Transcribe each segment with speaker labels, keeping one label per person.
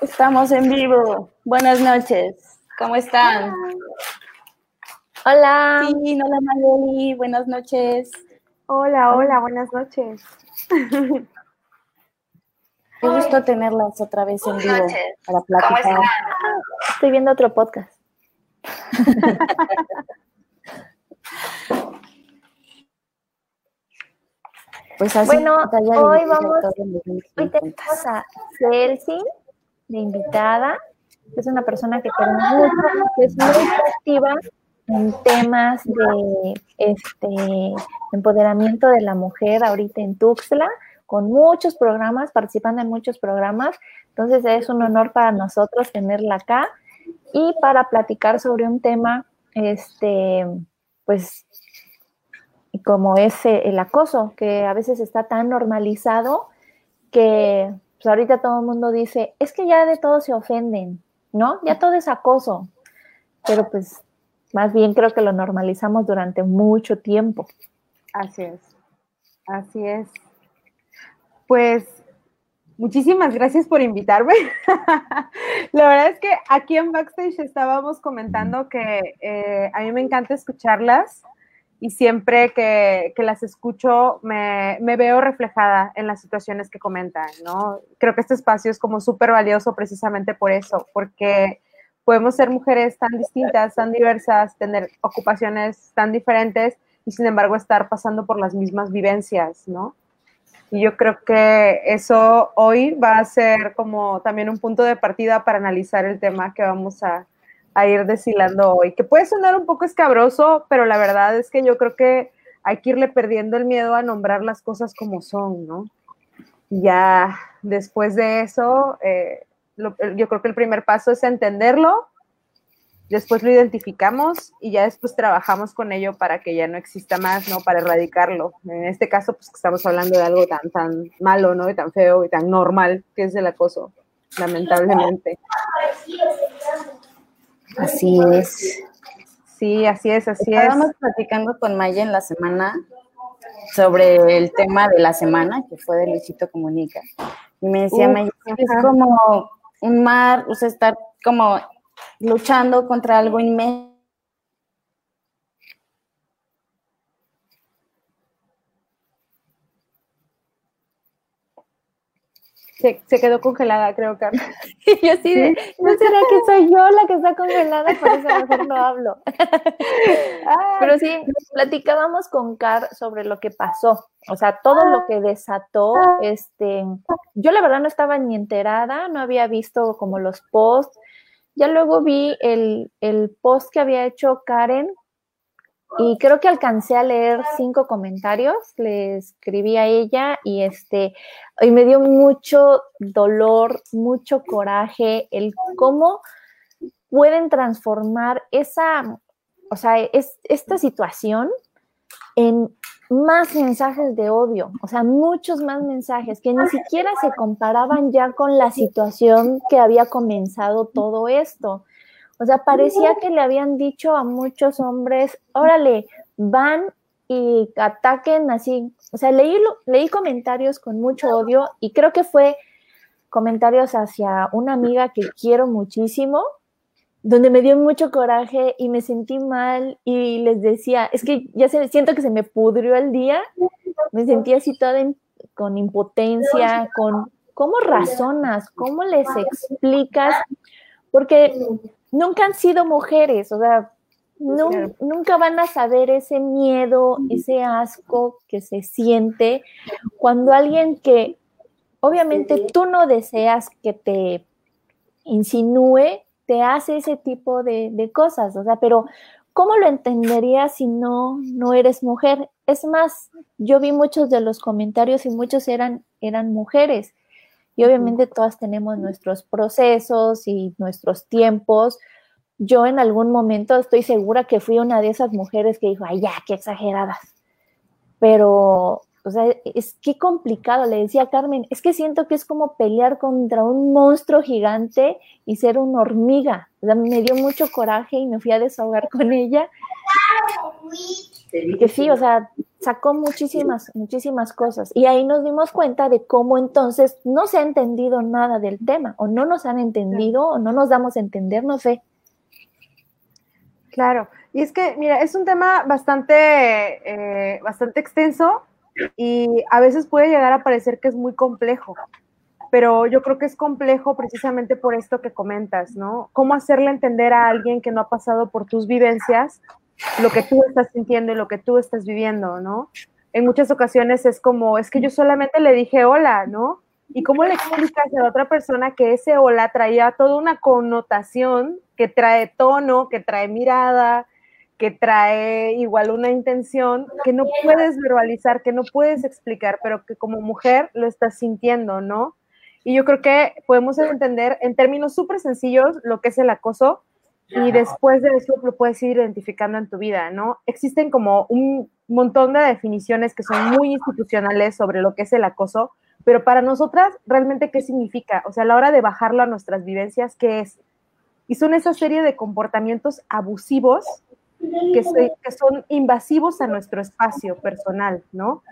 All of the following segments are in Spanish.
Speaker 1: Estamos en vivo. Buenas noches. ¿Cómo están?
Speaker 2: Hola.
Speaker 1: Sí, hola Mayeli. Buenas noches.
Speaker 3: Hola, hola, buenas noches.
Speaker 1: Qué gusto tenerlas otra vez en vivo para platicar.
Speaker 2: Estoy viendo otro podcast.
Speaker 1: Pues así,
Speaker 2: Bueno, hoy vamos- Hoy tenemos a Celsi de invitada. Es una persona que queremos mucho, es muy activa en temas de este empoderamiento de la mujer ahorita en Tuxtla, con muchos programas, participando en muchos programas. Entonces es un honor para nosotros tenerla acá y para platicar sobre un tema, este, pues, como es el acoso, que a veces está tan normalizado que pues ahorita todo el mundo dice, es que ya de todo se ofenden, ¿no? Ya todo es acoso, pero pues más bien creo que lo normalizamos durante mucho tiempo.
Speaker 3: Así es. Así es. Pues muchísimas gracias por invitarme. La verdad es que aquí en Backstage estábamos comentando que eh, a mí me encanta escucharlas y siempre que, que las escucho me, me veo reflejada en las situaciones que comentan, ¿no? Creo que este espacio es como súper valioso precisamente por eso, porque podemos ser mujeres tan distintas, tan diversas, tener ocupaciones tan diferentes y sin embargo estar pasando por las mismas vivencias, ¿no? Y yo creo que eso hoy va a ser como también un punto de partida para analizar el tema que vamos a, a ir deshilando hoy, que puede sonar un poco escabroso, pero la verdad es que yo creo que hay que irle perdiendo el miedo a nombrar las cosas como son, ¿no? Y ya después de eso, eh, yo creo que el primer paso es entenderlo, después lo identificamos y ya después trabajamos con ello para que ya no exista más, ¿no? Para erradicarlo. En este caso, pues estamos hablando de algo tan, tan malo, ¿no? Y tan feo y tan normal que es el acoso, lamentablemente.
Speaker 1: Así es.
Speaker 3: Sí, así es, así es.
Speaker 1: Estábamos platicando con Maya en la semana sobre el tema de la semana, que fue de Luisito Comunica. Y me decía, Maya, es como un mar, o sea, estar como luchando contra algo inmenso.
Speaker 3: Se, se quedó congelada, creo, Carmen.
Speaker 2: Y yo así de, ¿no será que soy yo la que está congelada? Por eso mejor no hablo. Pero sí, platicábamos con Car sobre lo que pasó, o sea, todo lo que desató, este, yo la verdad no estaba ni enterada, no había visto como los posts, ya luego vi el, el post que había hecho Karen y creo que alcancé a leer cinco comentarios, le escribí a ella y este, y me dio mucho dolor, mucho coraje, el cómo pueden transformar esa, o sea, es, esta situación en más mensajes de odio, o sea, muchos más mensajes que ni siquiera se comparaban ya con la situación que había comenzado todo esto. O sea, parecía que le habían dicho a muchos hombres, órale, van y ataquen así. O sea, leí, leí comentarios con mucho odio y creo que fue comentarios hacia una amiga que quiero muchísimo, donde me dio mucho coraje y me sentí mal y les decía, es que ya se, siento que se me pudrió el día, me sentí así toda in- con impotencia, con cómo razonas, cómo les explicas, porque nunca han sido mujeres, o sea,
Speaker 3: Claro.
Speaker 2: nunca van a saber ese miedo, ese asco que se siente cuando alguien que obviamente tú no deseas que te insinúe, te hace ese tipo de, de cosas, o sea, pero ¿cómo lo entenderías si no, no eres mujer? Es más, yo vi muchos de los comentarios y muchos eran, eran mujeres. Y obviamente todas tenemos nuestros procesos y nuestros tiempos, yo en algún momento estoy segura que fui una de esas mujeres que dijo, ay, ya, qué exageradas. Pero, o sea, es que complicado, le decía Carmen, es que siento que es como pelear contra un monstruo gigante y ser una hormiga. O sea, me dio mucho coraje y me fui a desahogar con ella. Que sí, o sea, sacó muchísimas, muchísimas cosas. Y ahí nos dimos cuenta de cómo entonces no se ha entendido nada del tema, o no nos han entendido, o no nos damos a entender, no sé.
Speaker 3: Claro, y es que, mira, es un tema bastante, eh, bastante extenso y a veces puede llegar a parecer que es muy complejo, pero yo creo que es complejo precisamente por esto que comentas, ¿no? Cómo hacerle entender a alguien que no ha pasado por tus vivencias lo que tú estás sintiendo y lo que tú estás viviendo, ¿no? En muchas ocasiones es como, es que yo solamente le dije hola, ¿no? ¿Y cómo le explicas a la otra persona que ese hola traía toda una connotación que trae tono, que trae mirada, que trae igual una intención que no puedes verbalizar, que no puedes explicar, pero que como mujer lo estás sintiendo, ¿no? Y yo creo que podemos entender en términos súper sencillos lo que es el acoso y después de eso lo puedes ir identificando en tu vida, ¿no? Existen como un montón de definiciones que son muy institucionales sobre lo que es el acoso, pero para nosotras, realmente, ¿qué significa? O sea, a la hora de bajarlo a nuestras vivencias, ¿qué es? Y son esa serie de comportamientos abusivos que, son invasivos a nuestro espacio personal, ¿no?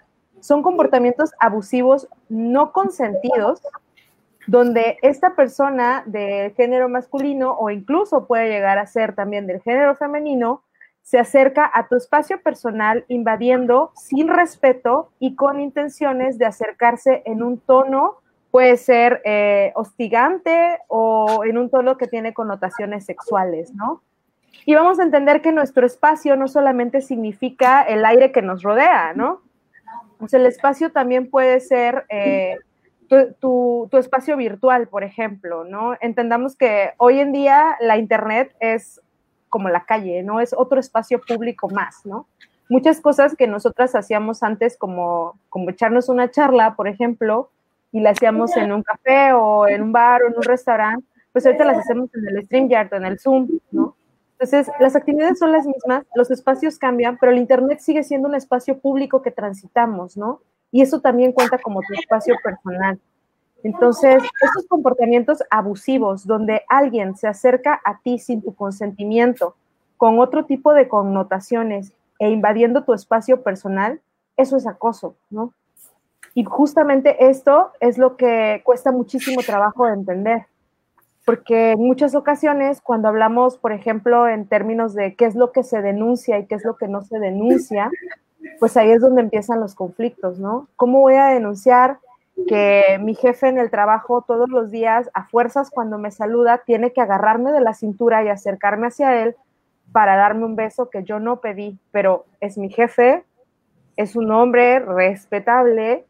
Speaker 3: Son comportamientos abusivos no consentidos, donde esta persona del género masculino o incluso puede llegar a ser también del género femenino, se acerca a tu espacio personal invadiendo sin respeto y con intenciones de acercarse en un tono, puede ser eh, hostigante o en un tono que tiene connotaciones sexuales, ¿no? Y vamos a entender que nuestro espacio no solamente significa el aire que nos rodea, ¿no? Sea, el espacio también puede ser eh, tu, espacio virtual, por ejemplo, ¿no? Entendamos que hoy en día la Internet es como la calle, ¿no? Es otro espacio público más, ¿no? Muchas cosas que nosotras hacíamos antes, como, echarnos una charla, por ejemplo, y la hacíamos en un café o en un bar o en un restaurante, pues ahorita las hacemos en el StreamYard en el Zoom, ¿no? Entonces, las actividades son las mismas, los espacios cambian, pero el Internet sigue siendo un espacio público que transitamos, ¿no? Y eso también cuenta como tu espacio personal. Entonces, estos comportamientos abusivos donde alguien se acerca a ti sin tu consentimiento, con otro tipo de connotaciones e invadiendo tu espacio personal, eso es acoso, ¿no? Y justamente esto es lo que cuesta muchísimo trabajo de entender, porque en muchas ocasiones cuando hablamos, por ejemplo, en términos de qué es lo que se denuncia y qué es lo que no se denuncia, pues ahí es donde empiezan los conflictos, ¿no? ¿Cómo voy a denunciar que mi jefe en el trabajo todos los días, a fuerzas cuando me saluda, tiene que agarrarme de la cintura y acercarme hacia él para darme un beso que yo no pedí, pero es mi jefe, es un hombre respetable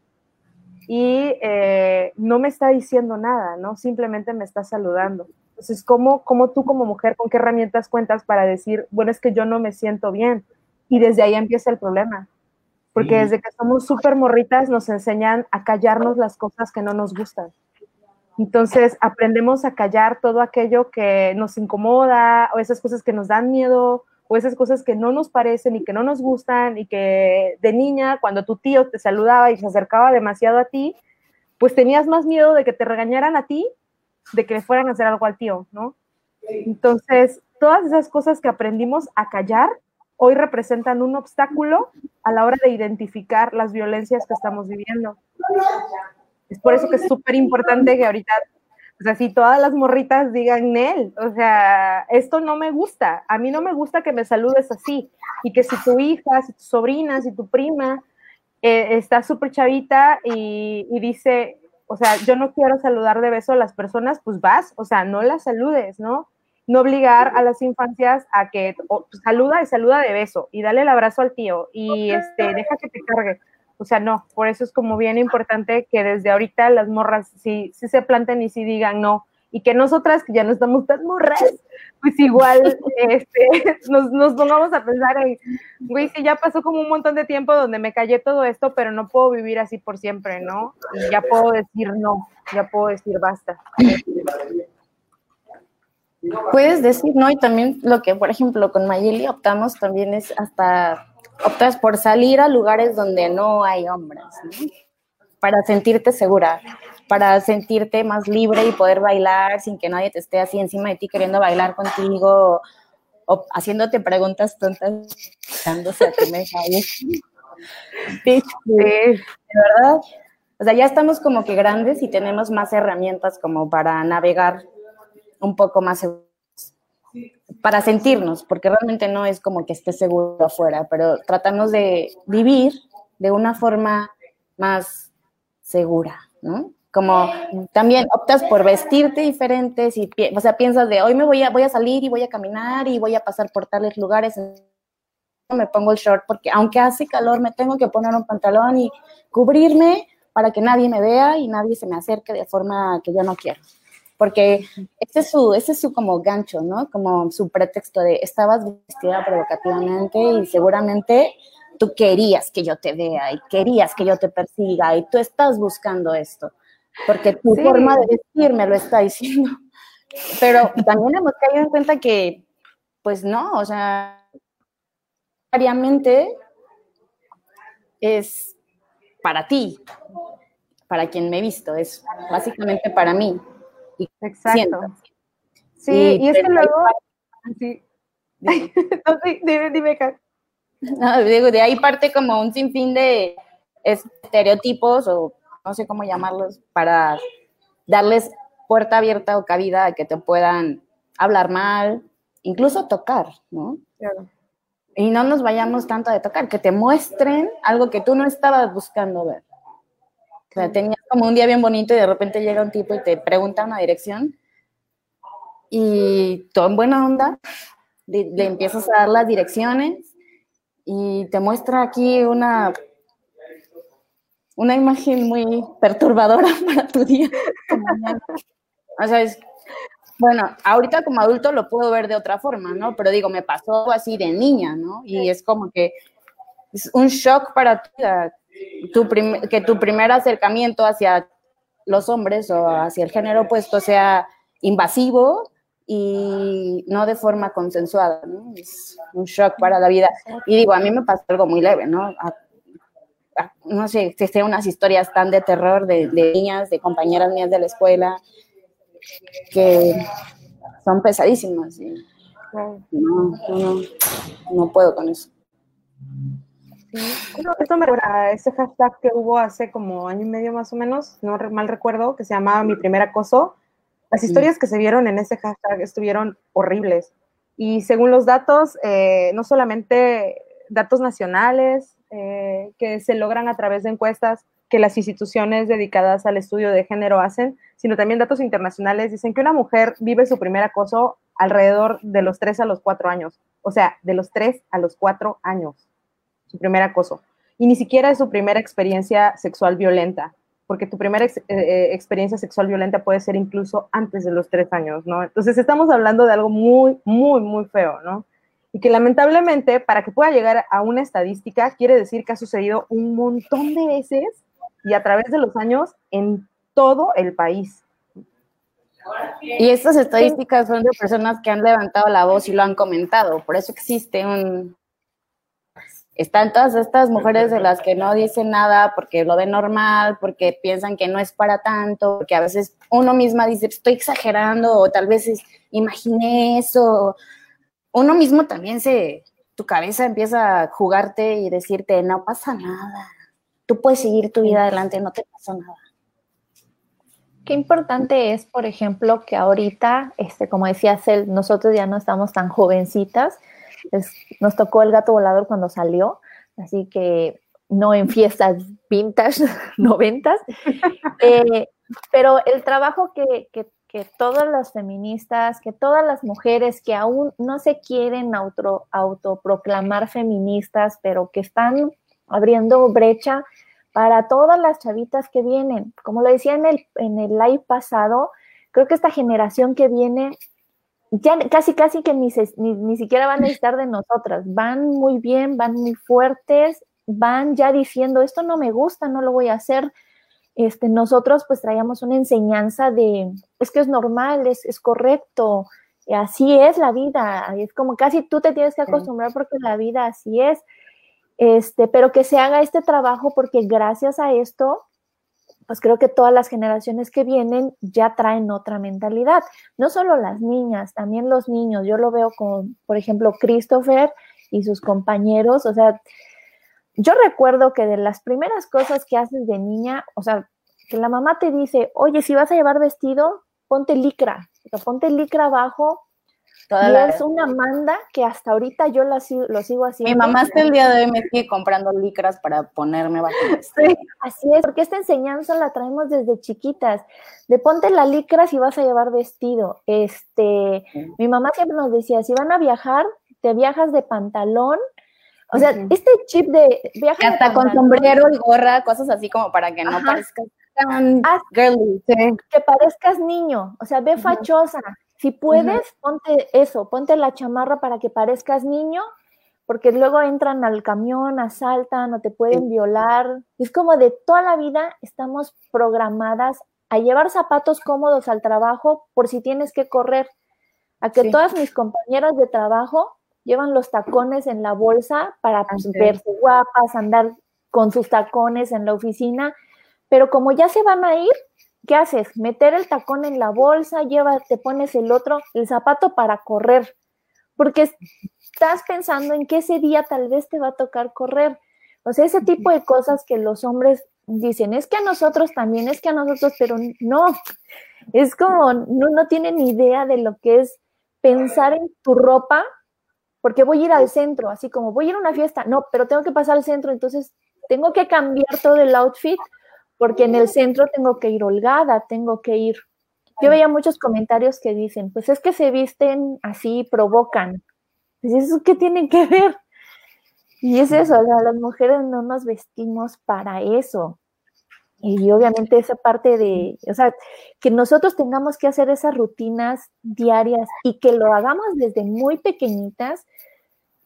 Speaker 3: y eh, no me está diciendo nada, ¿no? Simplemente me está saludando. Entonces, ¿cómo, ¿cómo tú como mujer, con qué herramientas cuentas para decir, bueno, es que yo no me siento bien? Y desde ahí empieza el problema porque desde que somos súper morritas nos enseñan a callarnos las cosas que no nos gustan. Entonces aprendemos a callar todo aquello que nos incomoda o esas cosas que nos dan miedo o esas cosas que no nos parecen y que no nos gustan y que de niña cuando tu tío te saludaba y se acercaba demasiado a ti, pues tenías más miedo de que te regañaran a ti de que le fueran a hacer algo al tío, ¿no? Entonces, todas esas cosas que aprendimos a callar hoy representan un obstáculo a la hora de identificar las violencias que estamos viviendo. Es por eso que es súper importante que ahorita, o sea, si todas las morritas digan él, o sea, esto no me gusta, a mí no me gusta que me saludes así, y que si tu hija, si tu sobrina, si tu prima eh, está súper chavita y, y dice, o sea, yo no quiero saludar de beso a las personas, pues vas, o sea, no las saludes, ¿no? no obligar a las infancias a que saluda y saluda de beso y dale el abrazo al tío y este deja que te cargue. O sea, no, por eso es como bien importante que desde ahorita las morras sí, sí se planten y sí digan no. Y que nosotras, que ya no estamos tan morras, pues igual este, nos, nos pongamos a pensar en, güey, sí, ya pasó como un montón de tiempo donde me callé todo esto, pero no puedo vivir así por siempre, ¿no? Y ya puedo decir no, ya puedo decir basta.
Speaker 1: Puedes decir, ¿no? Y también lo que, por ejemplo, con Mayeli optamos también es hasta, optas por salir a lugares donde no hay hombres, ¿no? Para sentirte segura, para sentirte más libre y poder bailar sin que nadie te esté así encima de ti queriendo bailar contigo o haciéndote preguntas tontas, dándose a que me De verdad, o sea, ya estamos como que grandes y tenemos más herramientas como para navegar un poco más para sentirnos, porque realmente no es como que esté seguro afuera, pero tratamos de vivir de una forma más segura, ¿no? Como también optas por vestirte diferente, si, o sea, piensas de hoy me voy a, voy a salir y voy a caminar y voy a pasar por tales lugares, me pongo el short porque aunque hace calor me tengo que poner un pantalón y cubrirme para que nadie me vea y nadie se me acerque de forma que yo no quiero porque ese es su, ese es su como gancho, ¿no? Como su pretexto de estabas vestida provocativamente y seguramente tú querías que yo te vea y querías que yo te persiga y tú estás buscando esto, porque tu forma de vestir me lo está diciendo. Pero también hemos caído en cuenta que, pues no, o sea, diariamente es para ti, para quien me he visto, es básicamente para mí.
Speaker 3: Exacto. Sí, y, es que luego... Sí. dime, dime,
Speaker 1: No, digo, de ahí parte como un sinfín de estereotipos o no sé cómo llamarlos para darles puerta abierta o cabida a que te puedan hablar mal, incluso tocar, ¿no? Y no nos vayamos tanto de tocar, que te muestren algo que tú no estabas buscando ver. O sea, tenías como un día bien bonito y de repente llega un tipo y te pregunta una dirección y todo en buena onda, le, empiezas a dar las direcciones y te muestra aquí una, una imagen muy perturbadora para tu día. O sea, es, bueno, ahorita como adulto lo puedo ver de otra forma, ¿no? Pero digo, me pasó así de niña, ¿no? Y es como que es un shock para ti que tu primer acercamiento hacia los hombres o hacia el género opuesto sea invasivo y no de forma consensuada, ¿no? Es un shock para la vida. Y digo, a mí me pasó algo muy leve, ¿no? no sé, existen unas historias tan de terror de, niñas, de compañeras mías de la escuela, que son pesadísimas. no, no, no puedo con eso.
Speaker 3: Esto me recuerda a ese hashtag que hubo hace como año y medio más o menos, no mal recuerdo, que se llamaba Mi Primer Acoso. Las historias que se vieron en ese hashtag estuvieron horribles. Y según los datos, eh, no solamente datos nacionales eh, que se logran a través de encuestas que las instituciones dedicadas al estudio de género hacen, sino también datos internacionales dicen que una mujer vive su primer acoso alrededor de los 3 a los 4 años. O sea, de los 3 a los 4 años su primer acoso. Y ni siquiera es su primera experiencia sexual violenta, porque tu primera eh, eh, experiencia sexual violenta puede ser incluso antes de los tres años, ¿no? Entonces estamos hablando de algo muy, muy, muy feo, ¿no? Y que lamentablemente, para que pueda llegar a una estadística, quiere decir que ha sucedido un montón de veces y a través de los años en todo el país.
Speaker 1: Y estas estadísticas son de personas que han levantado la voz y lo han comentado. Por eso existe un, están todas estas mujeres de las que no dicen nada porque lo ven normal, porque piensan que no es para tanto, porque a veces uno misma dice, estoy exagerando, o tal vez imaginé eso. Uno mismo también se, tu cabeza empieza a jugarte y decirte, no pasa nada, tú puedes seguir tu vida adelante, no te pasa nada.
Speaker 2: Qué importante es, por ejemplo, que ahorita, este, como decía Cel, nosotros ya no estamos tan jovencitas, nos tocó el gato volador cuando salió, así que no en fiestas vintage, noventas, eh, pero el trabajo que, que, todas las feministas, que todas las mujeres que aún no se quieren auto, autoproclamar feministas, pero que están abriendo brecha para todas las chavitas que vienen. Como lo decía en el, en el live pasado, creo que esta generación que viene ya casi, casi que ni, ni, siquiera van a necesitar de nosotras. Van muy bien, van muy fuertes, van ya diciendo, esto no me gusta, no lo voy a hacer. Este, nosotros pues traíamos una enseñanza de, es que es normal, es, es correcto, Y así es la vida, es como casi tú te tienes que acostumbrar porque la vida así es. Este, pero que se haga este trabajo porque gracias a esto, pues creo que todas las generaciones que vienen ya traen otra mentalidad. No solo las niñas, también los niños. Yo lo veo con, por ejemplo, Christopher y sus compañeros. O sea, yo recuerdo que de las primeras cosas que haces de niña, o sea, que la mamá te dice, oye, si vas a llevar vestido, ponte licra, o ponte licra abajo y es una manda que hasta ahorita yo lo sigo haciendo.
Speaker 1: Mi mamá hasta el día de hoy me sigue comprando licras para ponerme bajo.
Speaker 2: Sí, así es, porque esta enseñanza la traemos desde chiquitas. De ponte la licra si vas a llevar vestido. Este, mi mamá siempre nos decía, si van a viajar, te viajas de pantalón. O sea, este chip de
Speaker 1: viajar hasta con sombrero y gorra, cosas así como para que no parezcas tan girly.
Speaker 2: Que parezcas niño, o sea, ve fachosa si puedes, ponte eso, ponte la chamarra para que parezcas niño, porque luego entran al camión, asaltan o te pueden violar. Es como de toda la vida estamos programadas a llevar zapatos cómodos al trabajo por si tienes que correr. A que todas mis compañeras de trabajo llevan los tacones en la bolsa para pues, verse guapas, andar con sus tacones en la oficina, pero como ya se van a ir, ¿qué haces? Meter el tacón en la bolsa, lleva, te pones el otro, el zapato para correr, porque estás pensando en que ese día tal vez te va a tocar correr. O sea, ese tipo de cosas que los hombres dicen, es que a nosotros también, es que a nosotros, pero no, es como, no, no tienen idea de lo que es pensar en tu ropa, porque voy a ir al centro, así como voy a ir a una fiesta, no, pero tengo que pasar al centro, entonces tengo que cambiar todo el outfit porque en el centro tengo que ir holgada, tengo que ir. Yo veía muchos comentarios que dicen, pues es que se visten así, provocan. Pues eso qué tienen que ver. Y es eso, las mujeres no nos vestimos para eso. Y obviamente esa parte de, o sea, que nosotros tengamos que hacer esas rutinas diarias y que lo hagamos desde muy pequeñitas,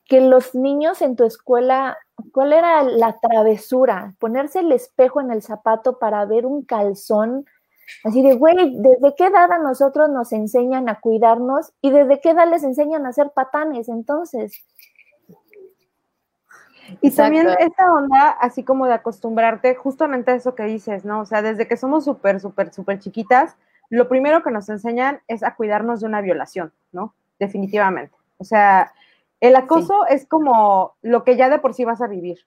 Speaker 2: que los niños en tu escuela, ¿cuál era la travesura? Ponerse el espejo en el zapato para ver un calzón. Así de, güey, ¿desde qué edad a nosotros nos enseñan a cuidarnos y desde qué edad les enseñan a hacer patanes entonces?
Speaker 3: Y también esta onda, así como de acostumbrarte justamente a eso que dices, ¿no? O sea, desde que somos súper, súper, súper chiquitas, lo primero que nos enseñan es a cuidarnos de una violación, ¿no? Definitivamente. O sea, el acoso es como lo que ya de por sí vas a vivir.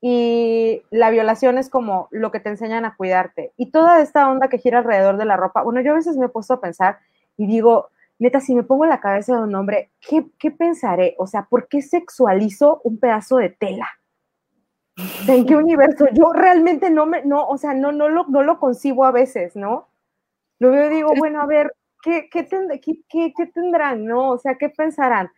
Speaker 3: Y la violación es como lo que te enseñan a cuidarte. Y toda esta onda que gira alrededor de la ropa, bueno, yo a veces me he puesto a pensar y digo, neta, si me pongo en la cabeza de un hombre, ¿qué, pensaré? O sea, ¿por qué sexualizo un pedazo de tela? ¿En qué universo? Yo realmente no me, no, o sea, no, no, lo, no lo concibo a veces, ¿no? Lo veo y digo, bueno, a ver, ¿qué, qué, qué tendrán, no? O sea, ¿qué pensarán?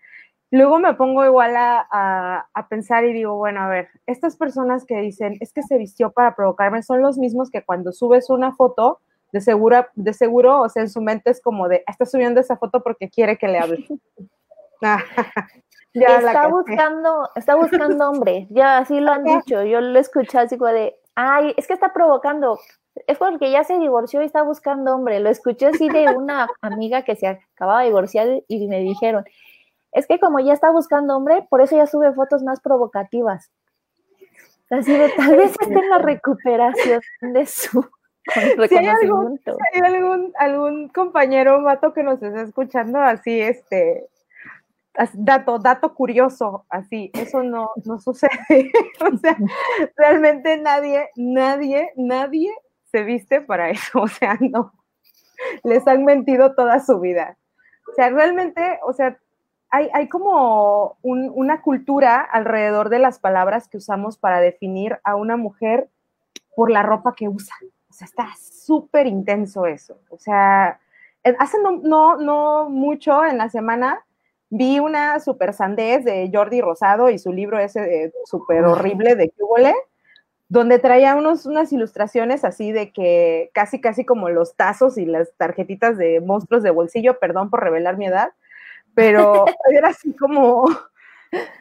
Speaker 3: Luego me pongo igual a, pensar y digo, bueno, a ver, estas personas que dicen, es que se vistió para provocarme, son los mismos que cuando subes una foto, de seguro, de seguro, o sea, en su mente es como de, está subiendo esa foto porque quiere que le hable.
Speaker 2: está buscando, está buscando hombre, ya así lo han dicho, yo lo escuché así como de, ay, es que está provocando, es porque ya se divorció y está buscando hombre, lo escuché así de una amiga que se acababa de divorciar y me dijeron, es que como ya está buscando hombre, por eso ya sube fotos más provocativas. Así de tal vez esté en la recuperación de su
Speaker 3: si hay, algún, algún, algún compañero vato que nos esté escuchando así, este, dato, dato curioso, así, eso no, no sucede. o sea, realmente nadie, nadie, nadie se viste para eso. O sea, no. Les han mentido toda su vida. O sea, realmente, o sea, hay, como una cultura alrededor de las palabras que usamos para definir a una mujer por la ropa que usa. O sea, está súper intenso eso. O sea, hace no, no, mucho en la semana vi una super sandez de Jordi Rosado y su libro ese súper horrible de Cúbole, donde traía unos, unas ilustraciones así de que casi, casi como los tazos y las tarjetitas de monstruos de bolsillo, perdón por revelar mi edad, pero era así como...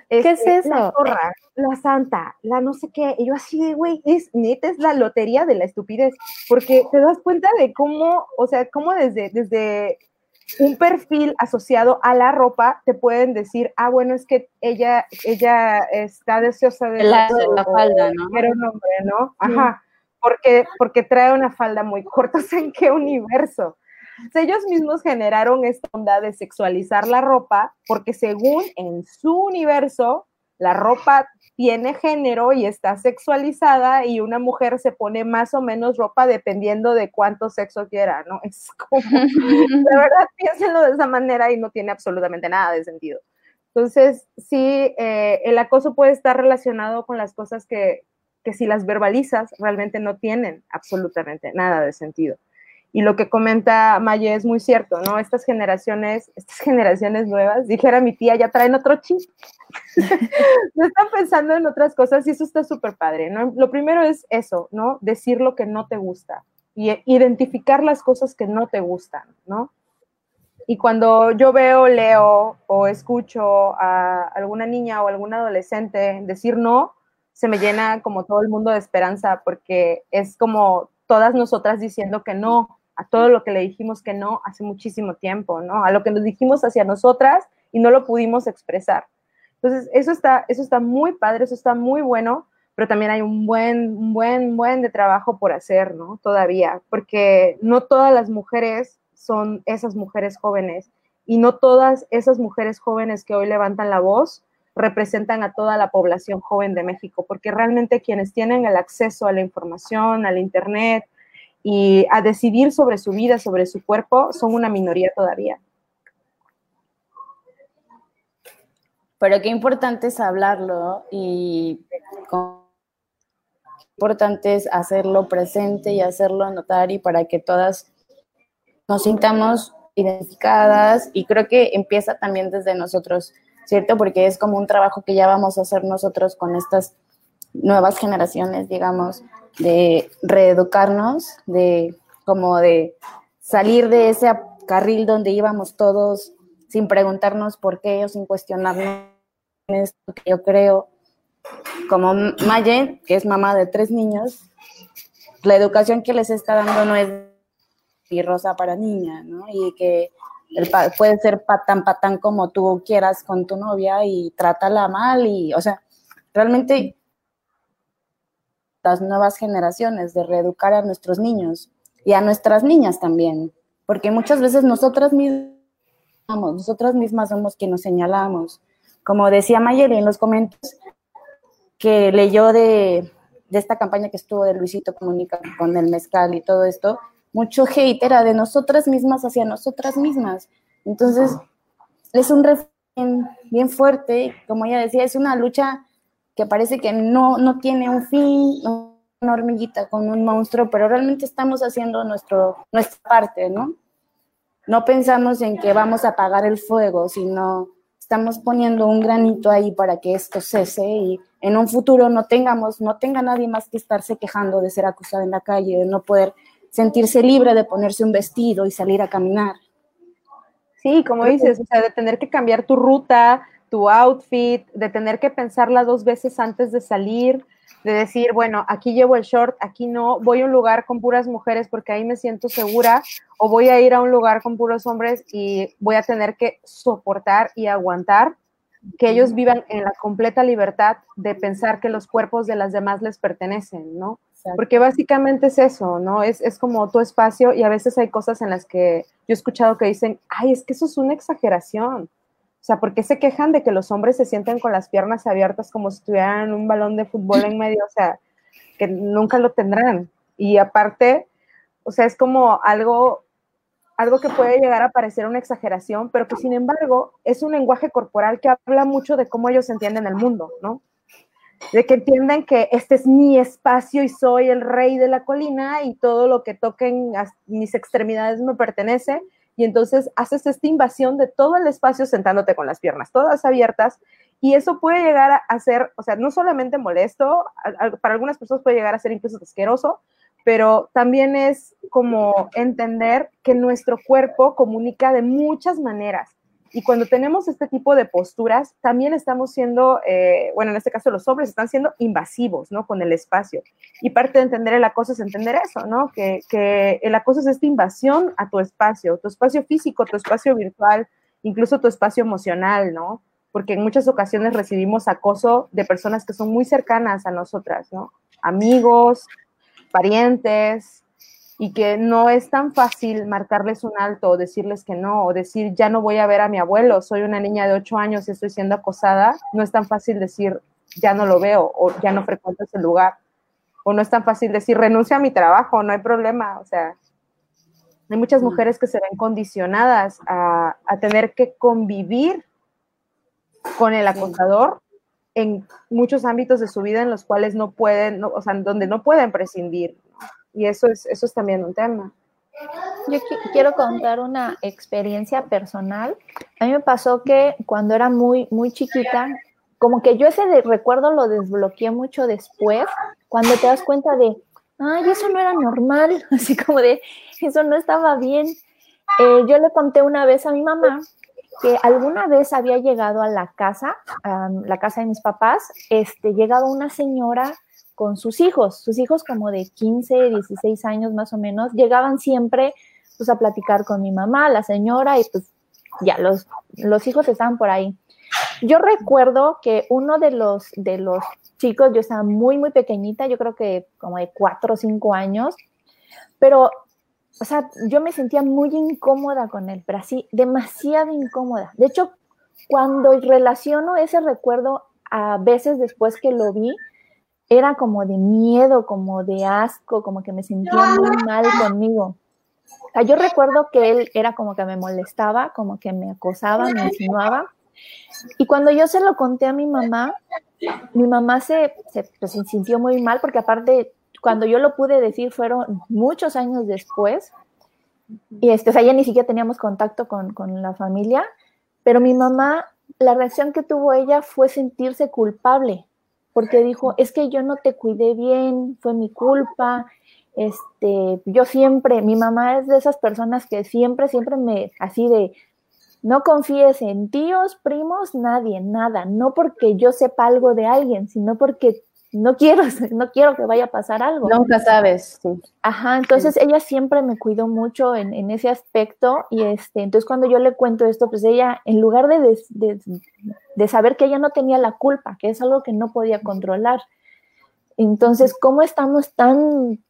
Speaker 2: ¿Qué es este, eso?
Speaker 3: La zorra, la santa, la no sé qué. Y yo así de, güey, es neta, es la lotería de la estupidez, porque te das cuenta de cómo, o sea, cómo desde, desde, un perfil asociado a la ropa, te pueden decir, ah, bueno, es que ella, ella está deseosa de,
Speaker 1: la, falda, ¿no?
Speaker 3: Pero un hombre, ¿no? Ajá, porque, porque trae una falda muy corta, ¿en qué universo? Ellos mismos generaron esta onda de sexualizar la ropa, porque según en su universo, la ropa tiene género y está sexualizada y una mujer se pone más o menos ropa dependiendo de cuánto sexo quiera, ¿no? Es como, la verdad, piénsenlo de esa manera y no tiene absolutamente nada de sentido. Entonces, sí, eh, el acoso puede estar relacionado con las cosas que, que si las verbalizas realmente no tienen absolutamente nada de sentido. Y lo que comenta Maye es muy cierto, ¿no? Estas generaciones, estas generaciones nuevas, dijera mi tía, ya traen otro chip. no están pensando en otras cosas y eso está súper padre, ¿no? Lo primero es eso, ¿no? Decir lo que no te gusta y identificar las cosas que no te gustan, ¿no? Y cuando yo veo, leo o escucho a alguna niña o algún adolescente decir no, se me llena como todo el mundo de esperanza porque es como todas nosotras diciendo que no, a todo lo que le dijimos que no hace muchísimo tiempo, ¿no? A lo que nos dijimos hacia nosotras y no lo pudimos expresar. Entonces, eso está, eso está muy padre, eso está muy bueno, pero también hay un buen, un buen, buen de trabajo por hacer, ¿no? Todavía, porque no todas las mujeres son esas mujeres jóvenes y no todas esas mujeres jóvenes que hoy levantan la voz representan a toda la población joven de México, porque realmente quienes tienen el acceso a la información, al Internet, y a decidir sobre su vida, sobre su cuerpo, son una minoría todavía.
Speaker 1: Pero qué importante es hablarlo y importante es hacerlo presente y hacerlo notar y para que todas nos sintamos identificadas y creo que empieza también desde nosotros, ¿cierto? Porque es como un trabajo que ya vamos a hacer nosotros con estas nuevas generaciones, digamos, de reeducarnos, de como de salir de ese carril donde íbamos todos sin preguntarnos por qué o sin cuestionarnos esto que yo creo. Como Maye, que es mamá de tres niños, la educación que les está dando no es y rosa para niña, ¿no? Y que puede ser patán patán como tú quieras con tu novia y trátala mal y, o sea, realmente las nuevas generaciones, de reeducar a nuestros niños y a nuestras niñas también, porque muchas veces nosotras mismas, nosotras mismas somos quienes nos señalamos. Como decía Mayeli en los comentarios, que leyó de, de esta campaña que estuvo de Luisito Comunica con el mezcal y todo esto, mucho hate era de nosotras mismas hacia nosotras mismas. Entonces, es un refrán bien fuerte, como ella decía, es una lucha que parece que no, no tiene un fin, una hormiguita con un monstruo, pero realmente estamos haciendo nuestro, nuestra parte, ¿no? No pensamos en que vamos a apagar el fuego, sino estamos poniendo un granito ahí para que esto cese y en un futuro no tengamos, no tenga nadie más que estarse quejando de ser acusado en la calle, de no poder sentirse libre de ponerse un vestido y salir a caminar.
Speaker 3: Sí, como dices, o sea, de tener que cambiar tu ruta, tu outfit, de tener que pensarla dos veces antes de salir, de decir, bueno, aquí llevo el short, aquí no, voy a un lugar con puras mujeres porque ahí me siento segura, o voy a ir a un lugar con puros hombres y voy a tener que soportar y aguantar que ellos vivan en la completa libertad de pensar que los cuerpos de las demás les pertenecen, ¿no? Porque básicamente es eso, ¿no? Es, es como tu espacio y a veces hay cosas en las que yo he escuchado que dicen, ay, es que eso es una exageración. O sea, ¿por qué se quejan de que los hombres se sienten con las piernas abiertas como si tuvieran un balón de fútbol en medio? O sea, que nunca lo tendrán. Y aparte, o sea, es como algo, algo que puede llegar a parecer una exageración, pero que sin embargo es un lenguaje corporal que habla mucho de cómo ellos entienden el mundo, ¿no? De que entienden que este es mi espacio y soy el rey de la colina y todo lo que toquen mis extremidades me pertenece y entonces haces esta invasión de todo el espacio sentándote con las piernas todas abiertas y eso puede llegar a ser, o sea, no solamente molesto, para algunas personas puede llegar a ser incluso asqueroso, pero también es como entender que nuestro cuerpo comunica de muchas maneras Y cuando tenemos este tipo de posturas, también estamos siendo, eh, bueno, en este caso los hombres están siendo invasivos, ¿no? Con el espacio. Y parte de entender el acoso es entender eso, ¿no? Que, que el acoso es esta invasión a tu espacio, tu espacio físico, tu espacio virtual, incluso tu espacio emocional, ¿no? Porque en muchas ocasiones recibimos acoso de personas que son muy cercanas a nosotras, ¿no? Amigos, parientes, y que no es tan fácil marcarles un alto o decirles que no, o decir, ya no voy a ver a mi abuelo, soy una niña de ocho años y estoy siendo acosada, no es tan fácil decir, ya no lo veo o ya no frecuento ese lugar, o no es tan fácil decir, renuncio a mi trabajo, no hay problema, o sea, hay muchas mujeres que se ven condicionadas a, a tener que convivir con el acosador en muchos ámbitos de su vida en los cuales no pueden, o sea, donde no pueden prescindir. Y eso es, eso es también un tema.
Speaker 2: Yo quiero contar una experiencia personal. A mí me pasó que cuando era muy, muy chiquita, como que yo ese recuerdo lo desbloqueé mucho después, cuando te das cuenta de, ay, eso no era normal, así como de, eso no estaba bien. Eh, yo le conté una vez a mi mamá que alguna vez había llegado a la casa, a la casa de mis papás, este, llegado una señora con sus hijos, sus hijos como de 15, 16 años más o menos, llegaban siempre pues a platicar con mi mamá, la señora, y pues ya los, los hijos estaban por ahí. Yo recuerdo que uno de los, de los chicos, yo estaba muy, muy pequeñita, yo creo que como de 4 o 5 años, pero, o sea, yo me sentía muy incómoda con él, pero así, demasiado incómoda. De hecho, cuando relaciono ese recuerdo a veces después que lo vi, era como de miedo, como de asco, como que me sentía muy mal conmigo. O sea, yo recuerdo que él era como que me molestaba, como que me acosaba, me insinuaba. Y cuando yo se lo conté a mi mamá, mi mamá se, se, pues, se sintió muy mal porque aparte, cuando yo lo pude decir fueron muchos años después. Y este, o sea, ya ni siquiera teníamos contacto con, con la familia, pero mi mamá, la reacción que tuvo ella fue sentirse culpable porque dijo, es que yo no te cuidé bien, fue mi culpa, este, yo siempre, mi mamá es de esas personas que siempre, siempre me, así de, no confíes en tíos, primos, nadie, nada, no porque yo sepa algo de alguien, sino porque no quiero, no quiero que vaya a pasar algo.
Speaker 1: Nunca sabes.
Speaker 2: Ajá, entonces ella siempre me cuidó mucho en, ese aspecto y este, entonces cuando yo le cuento esto, pues ella, en lugar de, de, saber que ella no tenía la culpa, que es algo que no podía controlar, entonces, ¿cómo estamos tan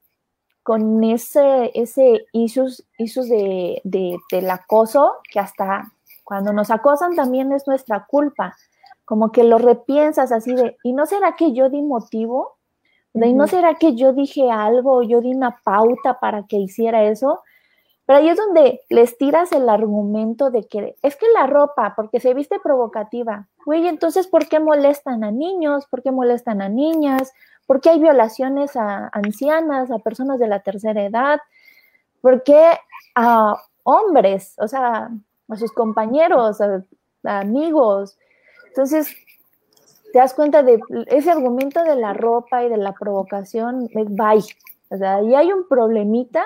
Speaker 2: con ese, ese issues, issues de, del acoso que hasta cuando nos acosan también es nuestra culpa? Como que lo repiensas así de, ¿y no será que yo di motivo? ¿Y no será que yo dije algo, yo di una pauta para que hiciera eso? Pero ahí es donde les tiras el argumento de que es que la ropa, porque se viste provocativa, güey, entonces, ¿por qué molestan a niños? ¿Por qué molestan a niñas? ¿Por qué hay violaciones a ancianas, a personas de la tercera edad? ¿Por qué a hombres, o sea, a sus compañeros, a amigos? Entonces, te das cuenta de ese argumento de la ropa y de la provocación, bye. O sea, ahí hay un problemita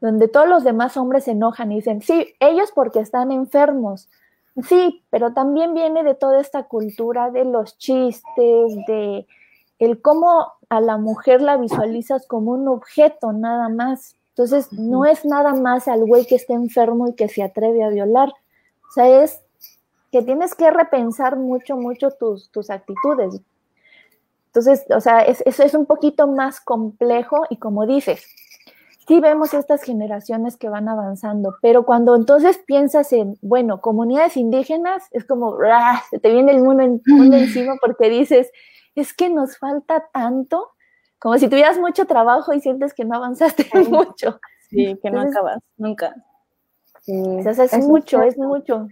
Speaker 2: donde todos los demás hombres se enojan y dicen, sí, ellos porque están enfermos. Sí, pero también viene de toda esta cultura de los chistes, de el cómo a la mujer la visualizas como un objeto nada más. Entonces, no es nada más al güey que está enfermo y que se atreve a violar. O sea, es que tienes que repensar mucho, mucho tus, tus actitudes. Entonces, o sea, eso es, es, un poquito más complejo y como dices, sí vemos estas generaciones que van avanzando, pero cuando entonces piensas en, bueno, comunidades indígenas, es como, se te viene el mundo, mundo encima porque dices, es que nos falta tanto, como si tuvieras mucho trabajo y sientes que no avanzaste mucho.
Speaker 1: Sí, que no acabas, nunca.
Speaker 2: es mucho, es mucho.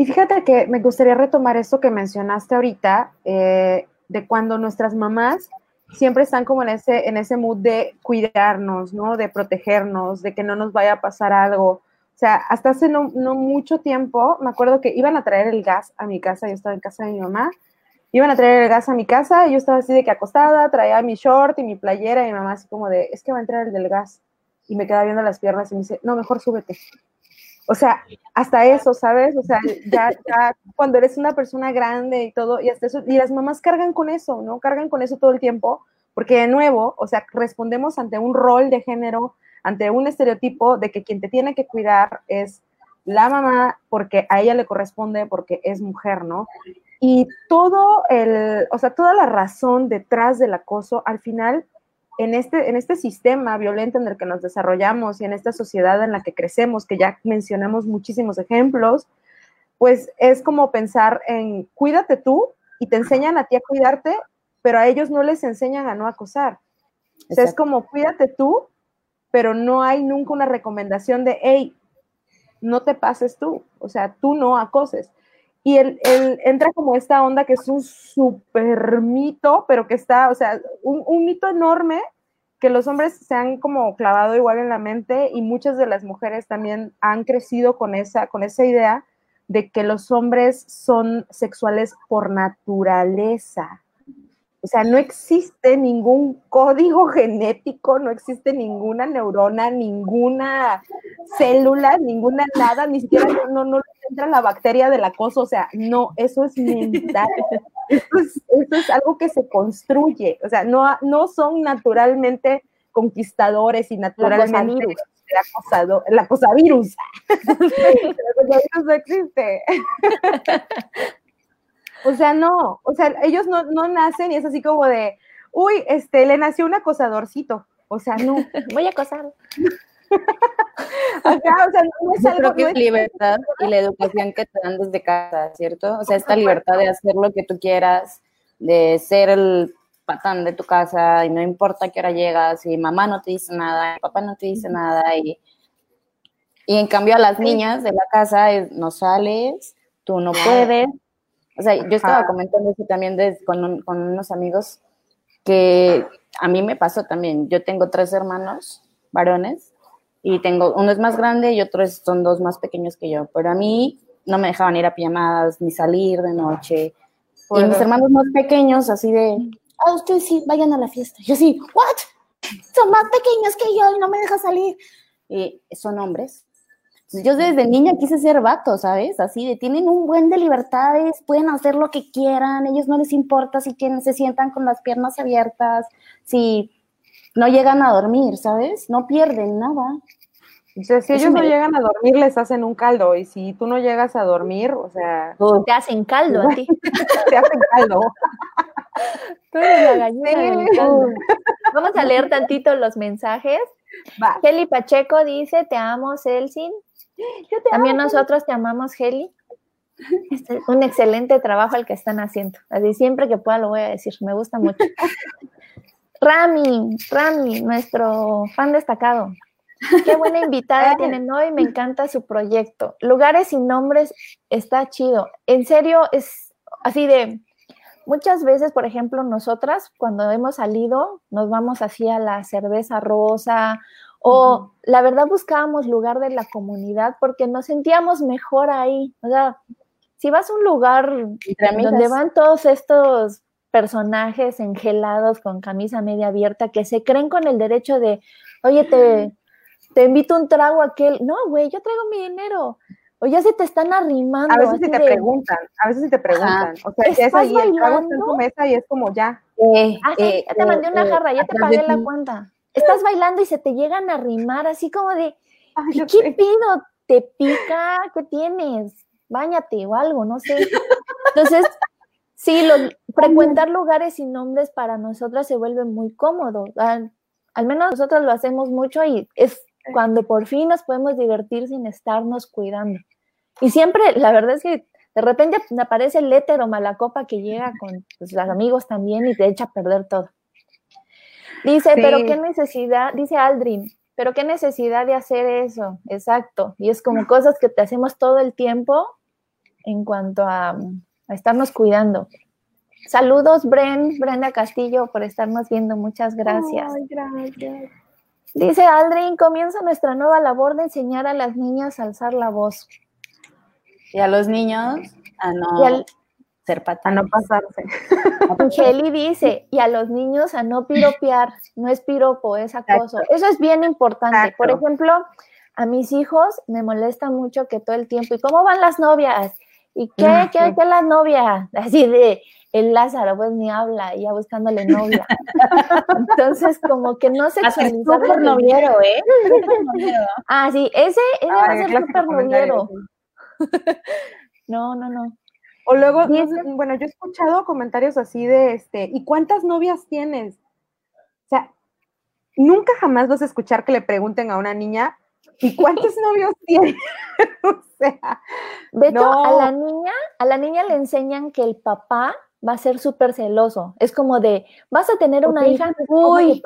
Speaker 3: Y fíjate que me gustaría retomar esto que mencionaste ahorita, eh, de cuando nuestras mamás siempre están como en ese, en ese mood de cuidarnos, ¿no? De protegernos, de que no nos vaya a pasar algo. O sea, hasta hace no, no mucho tiempo, me acuerdo que iban a traer el gas a mi casa, yo estaba en casa de mi mamá, iban a traer el gas a mi casa, y yo estaba así de que acostada, traía mi short y mi playera, y mi mamá así como de, es que va a entrar el del gas. Y me queda viendo las piernas y me dice, no, mejor súbete. O sea, hasta eso, ¿sabes? O sea, ya, cuando eres una persona grande y todo, y hasta eso, y las mamás cargan con eso, ¿no? Cargan con eso todo el tiempo, porque de nuevo, o sea, respondemos ante un rol de género, ante un estereotipo de que quien te tiene que cuidar es la mamá porque a ella le corresponde porque es mujer, ¿no? Y todo el, o sea, toda la razón detrás del acoso, al final en este, en este sistema violento en el que nos desarrollamos y en esta sociedad en la que crecemos, que ya mencionamos muchísimos ejemplos, pues es como pensar en cuídate tú y te enseñan a ti a cuidarte, pero a ellos no les enseñan a no acosar. O sea, es como cuídate tú, pero no hay nunca una recomendación de, hey, no te pases tú, o sea, tú no acoses. Y él, entra como esta onda que es un súper mito, pero que está, o sea, un, un, mito enorme que los hombres se han como clavado igual en la mente y muchas de las mujeres también han crecido con esa, con esa idea de que los hombres son sexuales por naturaleza. O sea, no existe ningún código genético, no existe ninguna neurona, ninguna célula, ninguna nada, ni siquiera no, no, entra la bacteria del acoso. O sea, no, eso es mental. Eso es, algo que se construye. O sea, no, no son naturalmente conquistadores y naturalmente acosado, el acosavirus. el acosavirus no existe. O sea, no, o sea, ellos no, no nacen y es así como de, uy, este, le nació un acosadorcito. O sea, no.
Speaker 2: Voy a acosar.
Speaker 1: o sea, o sea, no es algo, que es libertad y la educación que te dan desde casa, ¿cierto? O sea, esta libertad de hacer lo que tú quieras, de ser el patán de tu casa y no importa qué hora llegas y mamá no te dice nada, papá no te dice nada y, y en cambio a las niñas de la casa es, no sales, tú no puedes, o sea, yo estaba comentando eso también con, con, unos amigos que a mí me pasó también. Yo tengo tres hermanos varones y tengo uno es más grande y otros son dos más pequeños que yo. Pero a mí no me dejaban ir a pijamadas ni salir de noche. Y mis hermanos más pequeños, así de, ah, ustedes sí, vayan a la fiesta. Yo sí, ¿what? Son más pequeños que yo y no me dejan salir. Y son hombres, yo desde niña quise ser vato, ¿sabes? Así de, tienen un buen de libertades, pueden hacer lo que quieran, ellos no les importa si quieren, se sientan con las piernas abiertas, si no llegan a dormir, ¿sabes? No pierden nada.
Speaker 3: O sea, si ellos no llegan a dormir, les hacen un caldo. Y si tú no llegas a dormir, o sea.
Speaker 2: Te hacen caldo a ti.
Speaker 3: te hacen caldo.
Speaker 2: Tú eres la gallina Vamos a leer tantito los mensajes. Kelly Pacheco dice: Te amo, Celsin. También nosotros te amamos, Heli. Este, un excelente trabajo el que están haciendo. Así siempre que pueda lo voy a decir. Me gusta mucho. Rami, Rami, nuestro fan destacado. Qué buena invitada tienen hoy, me encanta su proyecto. Lugares sin nombres está chido. En serio, es así de, muchas veces, por ejemplo, nosotras cuando hemos salido, nos vamos así a la cerveza rosa o la verdad buscábamos lugar de la comunidad porque nos sentíamos mejor ahí. O sea, si vas a un lugar donde van todos estos personajes engelados con camisa media abierta que se creen con el derecho de, oye, te, te invito un trago aquel. No, güey, yo traigo mi dinero. O ya se te están arrimando.
Speaker 3: A veces sí te preguntan, a veces sí te preguntan. O sea, ya es ahí, el trago está en tu mesa y es como ya.
Speaker 2: Eh, ah, eh, ya te mandé una eh, jarra, ya te pagué la cuenta estás bailando y se te llegan a rimar así como de, ¿qué pido? ¿Te pica? ¿Qué tienes? Báñate o algo, no sé. Entonces, sí, frecuentar lugares sin nombres para nosotras se vuelve muy cómodo. Al, al menos nosotros lo hacemos mucho y es cuando por fin nos podemos divertir sin estarnos cuidando. Y siempre, la verdad es que de repente aparece el éter o mala copa que llega con pues, los amigos también y te echa a perder todo. Dice, pero qué necesidad, dice Aldrin, pero qué necesidad de hacer eso, exacto. Y es como cosas que te hacemos todo el tiempo en cuanto a, estarnos cuidando. Saludos, Bren, Brenda Castillo, por estarnos viendo. Muchas gracias.
Speaker 3: gracias.
Speaker 2: Dice Aldrin, comienza nuestra nueva labor de enseñar a las niñas a alzar la voz.
Speaker 1: Y a los niños a no ser
Speaker 3: A no pasarse.
Speaker 2: Kelly dice, y a los niños a no piropear, no es piropo, es acoso. Eso es bien importante. Por ejemplo, a mis hijos me molesta mucho que todo el tiempo, ¿y cómo van las novias? ¿Y qué, qué, qué la novia? Así de, el Lázaro pues ni habla, ya buscándole novia. Entonces, como que no se
Speaker 4: súper noviero, ¿eh?
Speaker 2: ah, sí, ese, ese va a ser súper noviero. no, no, no.
Speaker 3: O luego, bueno, yo he escuchado comentarios así de este, ¿y cuántas novias tienes? O sea, nunca jamás vas a escuchar que le pregunten a una niña, ¿y cuántos novios tienes? o sea,
Speaker 2: de hecho, a la niña, a la niña le enseñan que el papá va a ser súper celoso. Es como de, vas a tener una hija, uy,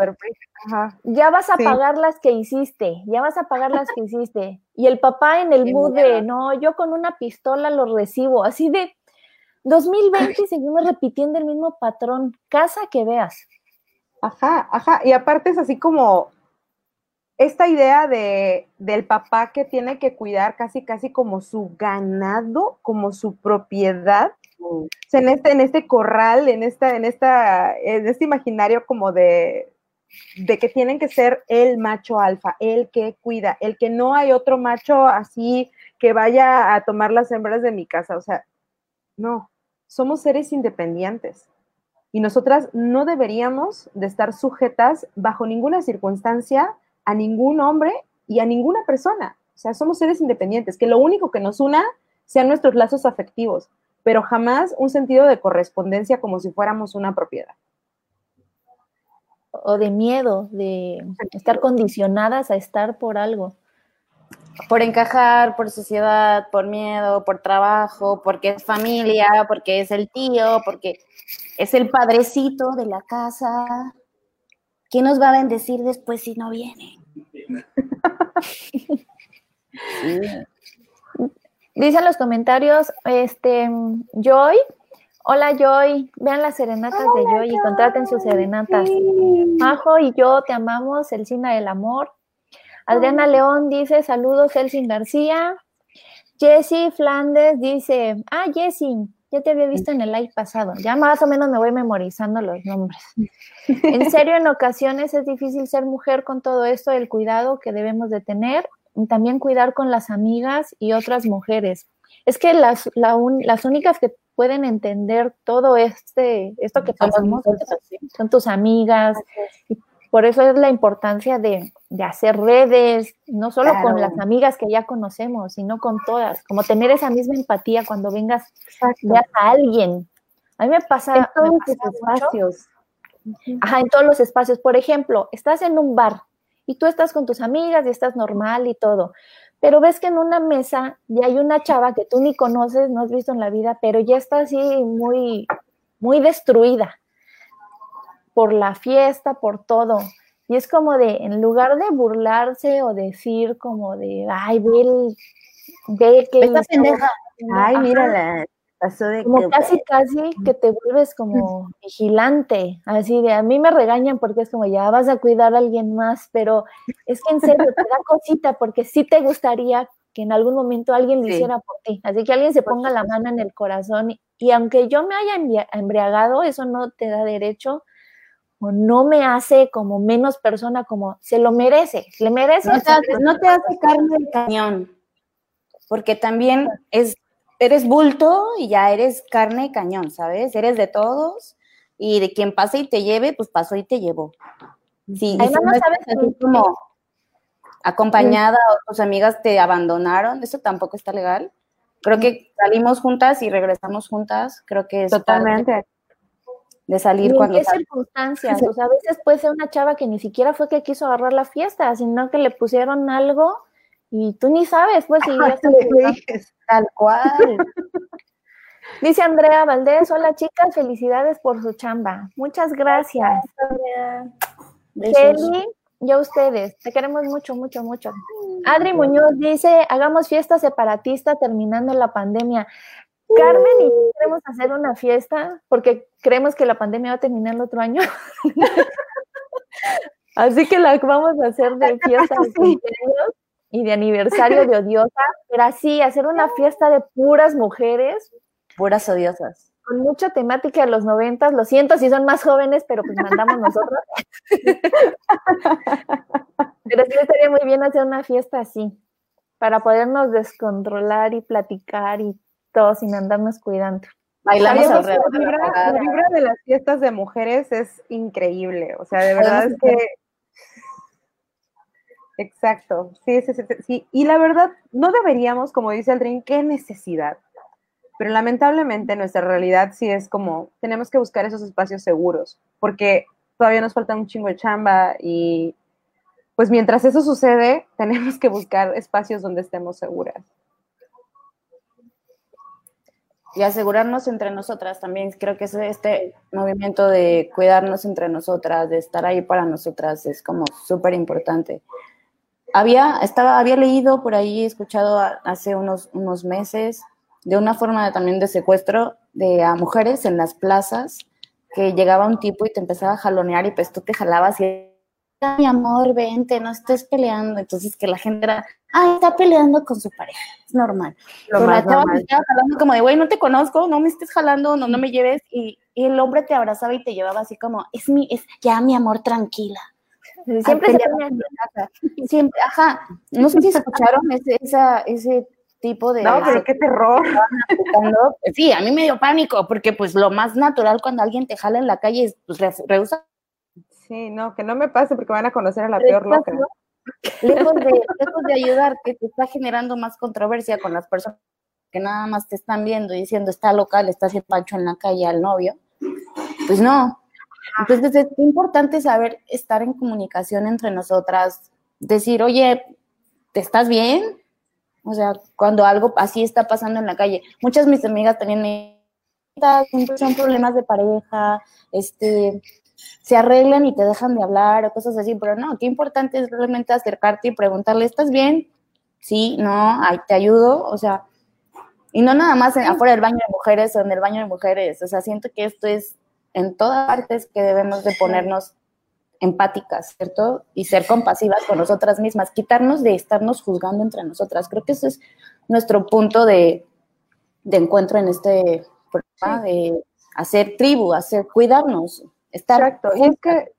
Speaker 2: ya vas a pagar las que hiciste, ya vas a pagar las que hiciste. Y el papá en el mood de, no, yo con una pistola lo recibo, así de 2020 y seguimos repitiendo el mismo patrón, casa que veas.
Speaker 3: Ajá, ajá, y aparte es así como esta idea de, del papá que tiene que cuidar casi, casi como su ganado, como su propiedad, en este, en este corral, en esta, en esta, en este imaginario como de, de que tienen que ser el macho alfa, el que cuida, el que no hay otro macho así que vaya a tomar las hembras de mi casa. O sea, no, somos seres independientes y nosotras no deberíamos de estar sujetas bajo ninguna circunstancia a ningún hombre y a ninguna persona. O sea, somos seres independientes, que lo único que nos una sean nuestros lazos afectivos pero jamás un sentido de correspondencia como si fuéramos una propiedad.
Speaker 2: O de miedo, de estar condicionadas a estar por algo.
Speaker 1: Por encajar, por sociedad, por miedo, por trabajo, porque es familia, porque es el tío, porque es el padrecito de la casa. ¿Quién nos va a bendecir después si no viene?
Speaker 2: Dice en los comentarios, este, Joy, hola Joy, vean las serenatas de Joy y contraten sus serenatas. Majo y yo te amamos, el Cina del Amor. Adriana León dice, saludos, Elsin García. Jessie Flandes dice, ah, Jessie, ya te había visto en el live pasado. Ya más o menos me voy memorizando los nombres. En serio, en ocasiones es difícil ser mujer con todo esto, el cuidado que debemos de tener también cuidar con las amigas y otras mujeres. Es que las, las únicas que pueden entender todo este, esto que pasamos son tus amigas. Y por eso es la importancia de, hacer redes, no solo con las amigas que ya conocemos, sino con todas, como tener esa misma empatía cuando vengas a alguien. A mí me pasa
Speaker 3: en todos los espacios.
Speaker 2: Ajá, en todos los espacios. Por ejemplo, estás en un bar y tú estás con tus amigas y estás normal y todo. Pero ves que en una mesa ya hay una chava que tú ni conoces, no has visto en la vida, pero ya está así muy, muy destruida por la fiesta, por todo. Y es como de, en lugar de burlarse o decir como de, ay, ve, ve que...
Speaker 1: Esta pendeja. Ay, mírala,
Speaker 2: como casi, casi que te vuelves como vigilante, así de a mí me regañan porque es como ya vas a cuidar a alguien más, pero es que en serio te da cosita porque sí te gustaría que en algún momento alguien lo hiciera por ti, así que alguien se ponga la mano en el corazón y, aunque yo me haya embriagado, eso no te da derecho o no me hace como menos persona, como se lo merece, le merece.
Speaker 1: No te, no te hace carne de cañón, porque también es eres bulto y ya eres carne y cañón, ¿sabes? Eres de todos y de quien pase y te lleve, pues pasó y te llevó. Sí, no sabes así como acompañada o tus amigas te abandonaron, eso tampoco está legal. Creo que salimos juntas y regresamos juntas, creo que es
Speaker 3: totalmente
Speaker 1: de salir cuando
Speaker 2: en qué circunstancias, o sea, a veces puede ser una chava que ni siquiera fue que quiso agarrar la fiesta, sino que le pusieron algo y tú ni sabes, pues, si ya
Speaker 1: Tal cual.
Speaker 2: Dice Andrea Valdés, hola chicas, felicidades por su chamba. Muchas gracias. Kelly y a ustedes, te queremos mucho, mucho, mucho. Adri Muñoz dice, hagamos fiesta separatista terminando la pandemia. Carmen y queremos hacer una fiesta porque creemos que la pandemia va a terminar el otro año. Así que la vamos a hacer de fiesta de y de aniversario de Odiosa, pero así, hacer una fiesta de puras mujeres.
Speaker 1: Puras odiosas.
Speaker 2: Con mucha temática de los noventas, lo siento si son más jóvenes, pero pues mandamos nosotros. pero sí estaría muy bien hacer una fiesta así. para podernos descontrolar y platicar y todo sin andarnos cuidando.
Speaker 3: Bailamos alrededor. La vibra, la vibra de las fiestas de mujeres es increíble. O sea, de verdad es que. Exacto. Sí, sí, sí, sí. Y la verdad, no deberíamos, como dice Aldrin, qué necesidad. Pero lamentablemente nuestra realidad sí es como, tenemos que buscar esos espacios seguros, porque todavía nos falta un chingo de chamba y pues mientras eso sucede, tenemos que buscar espacios donde estemos seguras.
Speaker 1: Y asegurarnos entre nosotras también. Creo que este movimiento de cuidarnos entre nosotras, de estar ahí para nosotras, es como súper importante. Había, estaba, había leído por ahí, escuchado hace unos, unos meses de una forma también de secuestro de a mujeres en las plazas, que llegaba un tipo y te empezaba a jalonear y pues tú te jalabas y mi amor, vente, no estés peleando. Entonces que la gente era, ay, está peleando con su pareja, es normal. Lo Pero la chava me estaba jalando como de, güey, no te conozco, no me estés jalando, no, no me lleves. Y, y, el hombre te abrazaba y te llevaba así como, es mi, es ya mi amor, tranquila. Siempre se Siempre, ajá. No sé si escucharon ese, esa, ese tipo de...
Speaker 3: No, pero qué terror.
Speaker 1: Sí, a mí me dio pánico, porque pues lo más natural cuando alguien te jala en la calle es, pues, rehúsa
Speaker 3: Sí, no, que no me pase porque van a conocer a la peor loca.
Speaker 1: Lejos de, lejos de ayudarte, te está generando más controversia con las personas que nada más te están viendo y diciendo está loca, le está haciendo pancho en la calle al novio. Pues no. Entonces es importante saber estar en comunicación entre nosotras, decir, oye, ¿te estás bien? O sea, cuando algo así está pasando en la calle. Muchas de mis amigas también son problemas de pareja, este, se arreglan y te dejan de hablar o cosas así, pero no, qué importante es realmente acercarte y preguntarle, ¿estás bien? Sí, no, ahí te ayudo, o sea, y no nada más en, afuera del baño de mujeres o en el baño de mujeres, o sea, siento que esto es en todas partes que debemos de ponernos empáticas, ¿cierto? Y ser compasivas con nosotras mismas, quitarnos de estarnos juzgando entre nosotras. Creo que ese es nuestro punto de, de encuentro en este programa, de hacer tribu, hacer cuidarnos,
Speaker 3: Exacto. Y es que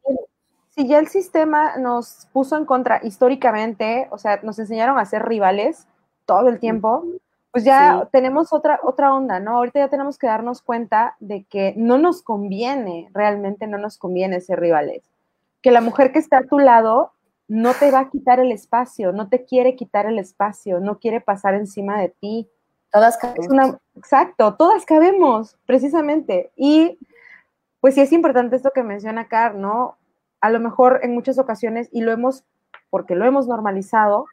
Speaker 3: si ya el sistema nos puso en contra históricamente, o sea, nos enseñaron a ser rivales todo el tiempo, pues ya tenemos otra, otra onda, ¿no? Ahorita ya tenemos que darnos cuenta de que no nos conviene, realmente no nos conviene ser rivales. Que la mujer que está a tu lado no te va a quitar el espacio, no te quiere quitar el espacio, no quiere pasar encima de ti.
Speaker 1: Todas cabemos.
Speaker 3: exacto, todas cabemos, precisamente. Y pues sí es importante esto que menciona Car, ¿no? A lo mejor en muchas ocasiones, y lo hemos, porque lo hemos normalizado,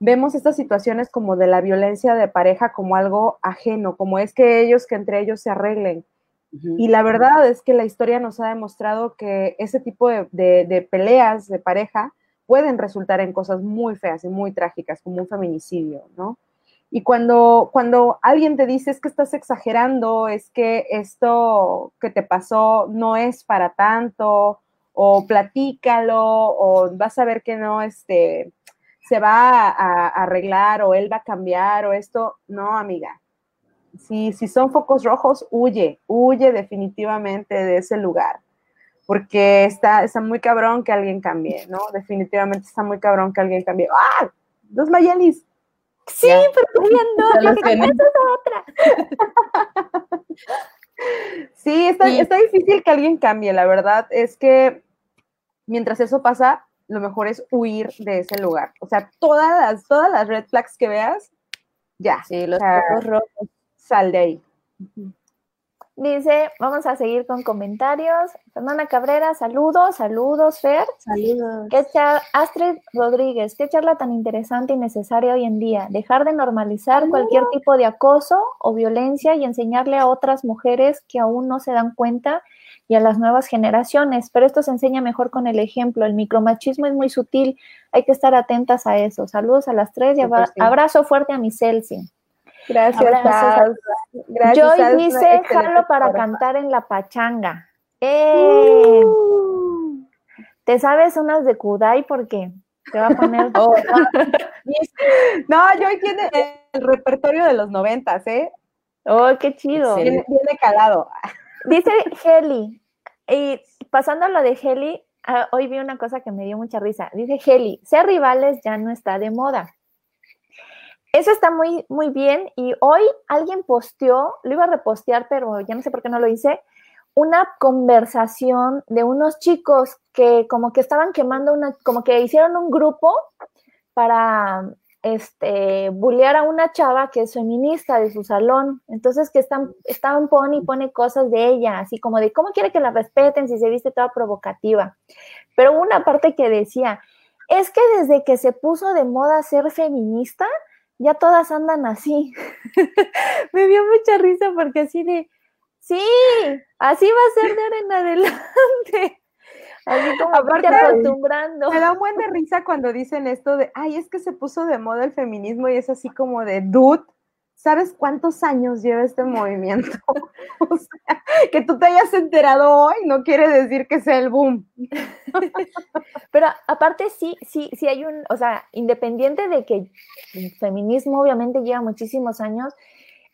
Speaker 3: vemos estas situaciones como de la violencia de pareja como algo ajeno, como es que ellos, que entre ellos se arreglen. Y la verdad es que la historia nos ha demostrado que ese tipo de, de, peleas de pareja pueden resultar en cosas muy feas y muy trágicas, como un feminicidio, ¿no? Y cuando, cuando alguien te dice es que estás exagerando, es que esto que te pasó no es para tanto, o platícalo, o vas a ver que no, este, se va a, arreglar, o él va a cambiar, o esto, no, amiga. Si, si son focos rojos, huye, huye definitivamente de ese lugar, porque está, está muy cabrón que alguien cambie, ¿no? Definitivamente está muy cabrón que alguien cambie. ¡Ah! Dos Mayelis,
Speaker 2: Sí, pero viendo, otra.
Speaker 3: sí, está, está difícil que alguien cambie, la verdad es que mientras eso pasa, lo mejor es huir de ese lugar. O sea, todas las, todas las red flags que veas, ya.
Speaker 1: Sí, los ojos rojos.
Speaker 3: Sal de ahí.
Speaker 2: Dice, vamos a seguir con comentarios. Fernanda Cabrera, saludos, saludos, Fer.
Speaker 1: Saludos.
Speaker 2: ¿Qué Astrid Rodríguez, qué charla tan interesante y necesaria hoy en día. Dejar de normalizar cualquier tipo de acoso o violencia y enseñarle a otras mujeres que aún no se dan cuenta y a las nuevas generaciones. Pero esto se enseña mejor con el ejemplo. El micromachismo es muy sutil, hay que estar atentas a eso. Saludos a las tres y abrazo fuerte a mi Celsi.
Speaker 3: Gracias,
Speaker 2: Gracias. Joy dice, jalo para cantar en la pachanga. ¡Eh! Uh. ¿Te sabes unas de Kudai? Porque te va a poner...
Speaker 3: Oh, no. Joy tiene el repertorio de los noventas, ¿eh?
Speaker 2: Oh, qué chido.
Speaker 3: Viene, calado.
Speaker 2: Dice Heli, y pasando a lo de Heli, ah, hoy vi una cosa que me dio mucha risa. Dice Heli, ser rivales ya no está de moda. Eso está muy, muy bien. Y hoy alguien posteó, lo iba a repostear, pero ya no sé por qué no lo hice, una conversación de unos chicos que como que estaban quemando una, como que hicieron un grupo para este, bullear a una chava que es feminista de su salón. Entonces, que están, estaban pone pone cosas de ella, así como de cómo quiere que la respeten si se viste toda provocativa. Pero una parte que decía, es que desde que se puso de moda ser feminista, ya todas andan así. Me dio mucha risa porque así de, sí, así va a ser de ahora en adelante. Así como Aparte, acostumbrando.
Speaker 3: Me da un buen de risa cuando dicen esto de, ay, es que se puso de moda el feminismo y es así como de, dude, ¿sabes cuántos años lleva este movimiento? o sea, que tú te hayas enterado hoy no quiere decir que sea el boom.
Speaker 2: Pero aparte sí, sí, sí hay un, o sea, independiente de que el feminismo obviamente lleva muchísimos años,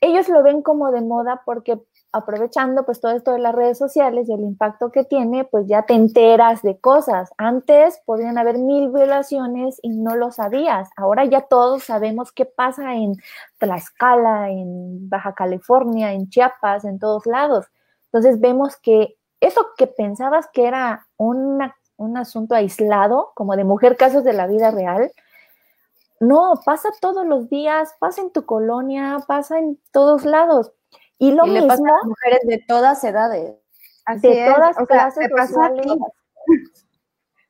Speaker 2: ellos lo ven como de moda porque aprovechando pues todo esto de las redes sociales y el impacto que tiene, pues ya te enteras de cosas. Antes podían haber mil violaciones y no lo sabías. Ahora ya todos sabemos qué pasa en Tlaxcala, en Baja California, en Chiapas, en todos lados. Entonces vemos que eso que pensabas que era un asunto aislado, como de mujer casos de la vida real, no, pasa todos los días, pasa en tu colonia, pasa en todos lados. Y lo mismo, le pasa a
Speaker 1: mujeres de todas edades.
Speaker 2: de todas clases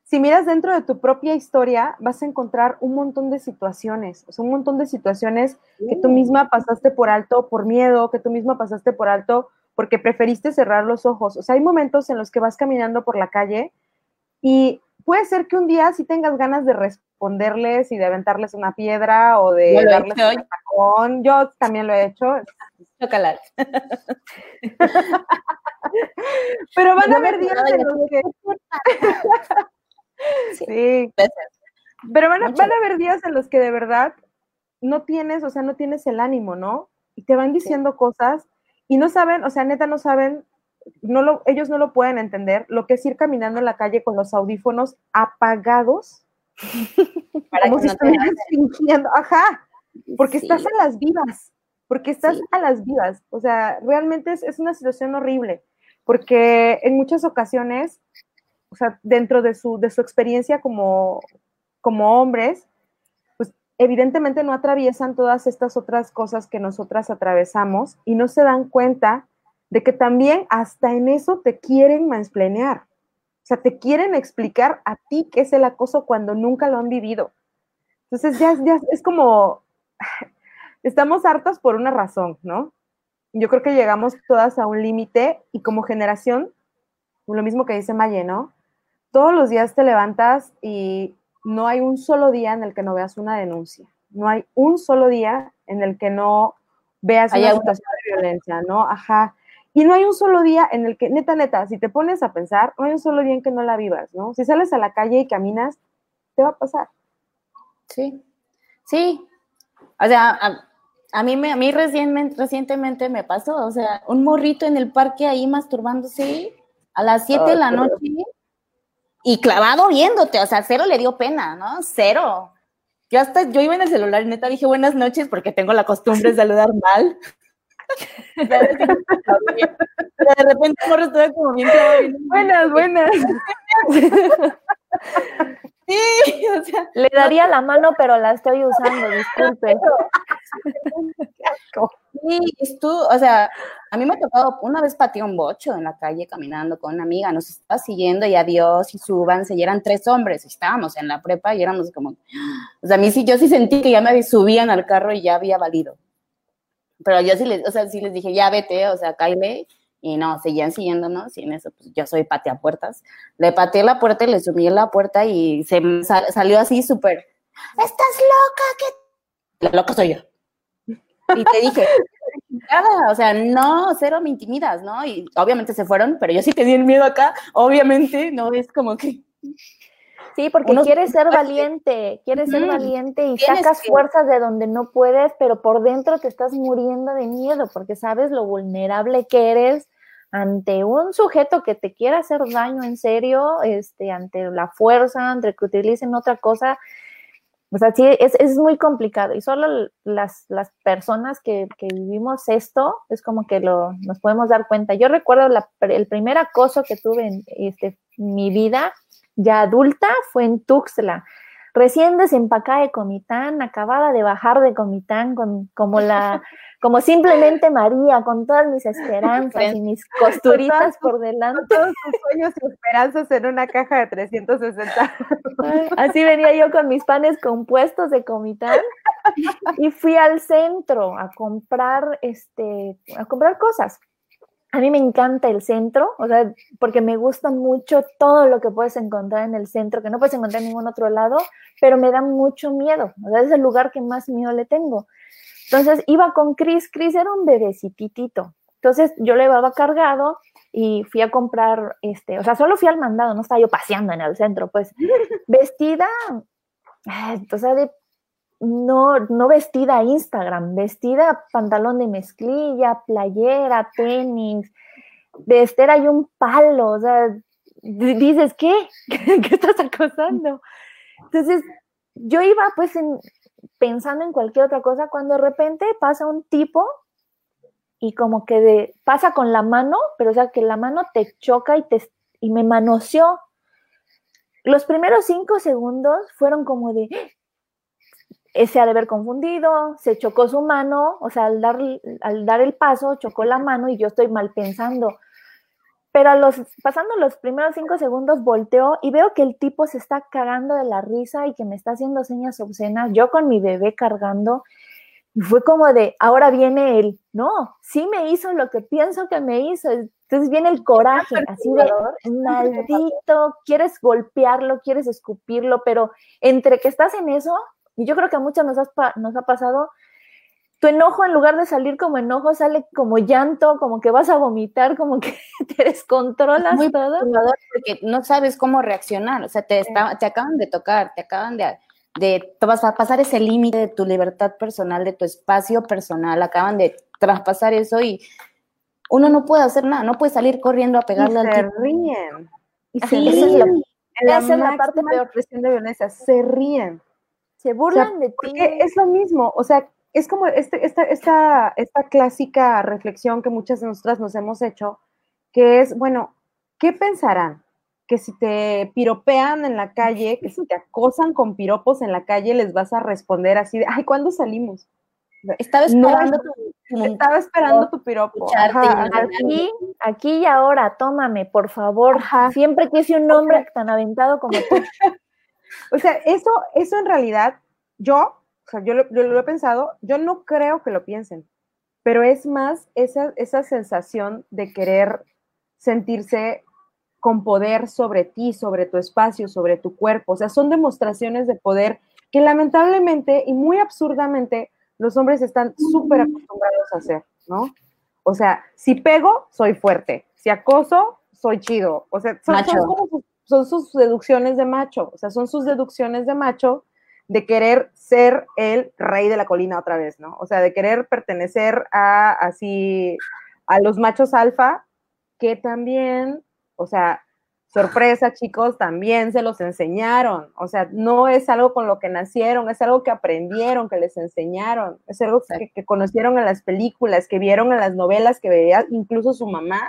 Speaker 3: Si miras dentro de tu propia historia, vas a encontrar un montón de situaciones, o sea, un montón de situaciones que tú misma pasaste por alto por miedo, que tú misma pasaste por alto porque preferiste cerrar los ojos. O sea, hay momentos en los que vas caminando por la calle y puede ser que un día sí tengas ganas de responderles y de aventarles una piedra o de darles un tacón. Yo también lo he hecho. Pero van a haber días en los que. sí. Pero van a, van a haber días en los que de verdad no tienes, o sea, no tienes el ánimo, ¿no? Y te van diciendo cosas y no saben, o sea, neta no saben, no lo, ellos no lo pueden entender lo que es ir caminando en la calle con los audífonos apagados. Para como si estuvieras fingiendo, ajá, porque estás a las vivas porque estás a las vivas. O sea, realmente es, una situación horrible, porque en muchas ocasiones, o sea, dentro de su, de su experiencia como, como hombres, pues evidentemente no atraviesan todas estas otras cosas que nosotras atravesamos y no se dan cuenta de que también hasta en eso te quieren mansplanear. O sea, te quieren explicar a ti qué es el acoso cuando nunca lo han vivido. Entonces ya, ya es como, estamos hartas por una razón, ¿no? Yo creo que llegamos todas a un límite y como generación, lo mismo que dice Maye, ¿no? Todos los días te levantas y no hay un solo día en el que no veas una denuncia. No hay un solo día en el que no veas una situación de violencia, ¿no? Ajá. Y no hay un solo día en el que, neta, neta, si te pones a pensar, no hay un solo día en que no la vivas, ¿no? Si sales a la calle y caminas, te va a pasar.
Speaker 1: Sí, sí. O sea, a mí, me, a mí recientemente, recientemente me pasó, o sea, un morrito en el parque ahí masturbándose a las 7 de la noche y clavado viéndote, o sea, cero le dio pena, ¿no? Cero. Yo hasta, yo iba en el celular y neta dije buenas noches porque tengo la costumbre de saludar mal. De repente morro estaba como bien
Speaker 3: Buenas, buenas.
Speaker 2: Sí, o sea. Le daría la mano, pero la estoy usando, disculpe.
Speaker 1: Sí, tú, o sea, a mí me ha tocado, una vez pateé un bocho en la calle caminando con una amiga, nos estaba siguiendo y adiós y súbanse, y eran tres hombres, estábamos en la prepa y éramos como, o sea, a mí sí, yo sí sentí que ya me subían al carro y ya había valido. Pero yo sí les, o sea, sí les dije, ya vete, o sea, caile, y no, seguían siguiéndonos y en eso pues yo soy patea puertas. Le pateé la puerta y le subí en la puerta y se salió así súper, estás loca, que... La loca soy yo. Y te dije, o sea, no, cero me intimidas, ¿no? Y obviamente se fueron, pero yo sí tenía el miedo acá, obviamente, no es como que...
Speaker 2: Sí, porque quieres ser valiente, quieres ser valiente y sacas fuerzas de donde no puedes, pero por dentro te estás muriendo de miedo porque sabes lo vulnerable que eres ante un sujeto que te quiera hacer daño en serio, este, ante la fuerza, ante que utilicen otra cosa, O sea, sí, es, es muy complicado y solo las, las personas que, que, vivimos esto es como que lo, nos podemos dar cuenta. Yo recuerdo la, el primer acoso que tuve en este, mi vida ya adulta fue en Tuxtla recién desempacada de Comitán, acabada de bajar de Comitán, con, como la, como simplemente María, con todas mis esperanzas y mis costuritas por delante.
Speaker 3: Todos tus sueños y esperanzas en una caja de 360.
Speaker 2: Así venía yo con mis panes compuestos de Comitán y fui al centro a comprar, este, a comprar cosas a mí me encanta el centro, o sea, porque me gusta mucho todo lo que puedes encontrar en el centro, que no puedes encontrar en ningún otro lado, pero me da mucho miedo, o sea, es el lugar que más miedo le tengo. Entonces iba con Chris, Chris era un bebecititito, entonces yo le llevaba cargado y fui a comprar, este, o sea, solo fui al mandado, no estaba yo paseando en el centro, pues vestida, o sea, de no, no vestida Instagram, vestida pantalón de mezclilla, playera, tenis, de Esther hay un palo, o sea, dices, ¿qué? ¿Qué estás acosando? Entonces, yo iba pues pensando en cualquier otra cosa cuando de repente pasa un tipo y como que pasa con la mano, pero o sea, que la mano te choca y, te, y me manoseó. Los primeros cinco segundos fueron como de, se ha de haber confundido, se chocó su mano, o sea, al dar, al dar el paso, chocó la mano y yo estoy mal pensando. Pero a los, pasando los primeros cinco segundos, volteo y veo que el tipo se está cagando de la risa y que me está haciendo señas obscenas, yo con mi bebé cargando. Y fue como de, ahora viene él. No, sí me hizo lo que pienso que me hizo. Entonces viene el coraje, así de, maldito, quieres golpearlo, quieres escupirlo, pero entre que estás en eso, y yo creo que a muchas nos, nos ha pasado, tu enojo en lugar de salir como enojo sale como llanto, como que vas a vomitar, como que te descontrolas
Speaker 1: Muy
Speaker 2: todo.
Speaker 1: Porque no sabes cómo reaccionar, o sea, te, te acaban de tocar, te acaban de, de te vas a pasar ese límite de tu libertad personal, de tu espacio personal, acaban de traspasar eso y uno no puede hacer nada, no puede salir corriendo a pegarle
Speaker 3: y
Speaker 1: al
Speaker 3: se ríen. Y se ríen. Esa es la parte peor presión de violencia, se ríen.
Speaker 2: Se burlan de ti.
Speaker 3: Es lo mismo, o sea, es como este, esta, esta, esta clásica reflexión que muchas de nosotras nos hemos hecho, que es, bueno, ¿qué pensarán? Que si te piropean en la calle, que si te acosan con piropos en la calle, les vas a responder así de, ay, ¿cuándo salimos?
Speaker 1: Estaba esperando,
Speaker 3: tu, estaba esperando tu piropo.
Speaker 2: aquí, aquí y ahora, tómame, por favor. Siempre quise un hombre tan aventado como tú.
Speaker 3: O sea, eso, eso en realidad, yo, o sea, yo lo, he pensado, yo no creo que lo piensen, pero es más esa, esa sensación de querer sentirse con poder sobre ti, sobre tu espacio, sobre tu cuerpo. O sea, son demostraciones de poder que lamentablemente y muy absurdamente los hombres están súper acostumbrados a hacer, ¿no? O sea, si pego, soy fuerte. Si acoso, soy chido. O sea, son, son son sus deducciones de macho, o sea, son sus deducciones de macho de querer ser el rey de la colina otra vez, ¿no? O sea, de querer pertenecer a así a los machos alfa que también, o sea, sorpresa, chicos, también se los enseñaron. O sea, no es algo con lo que nacieron, es algo que aprendieron, que les enseñaron, es algo que, que conocieron en las películas, que vieron en las novelas, que veía incluso su mamá.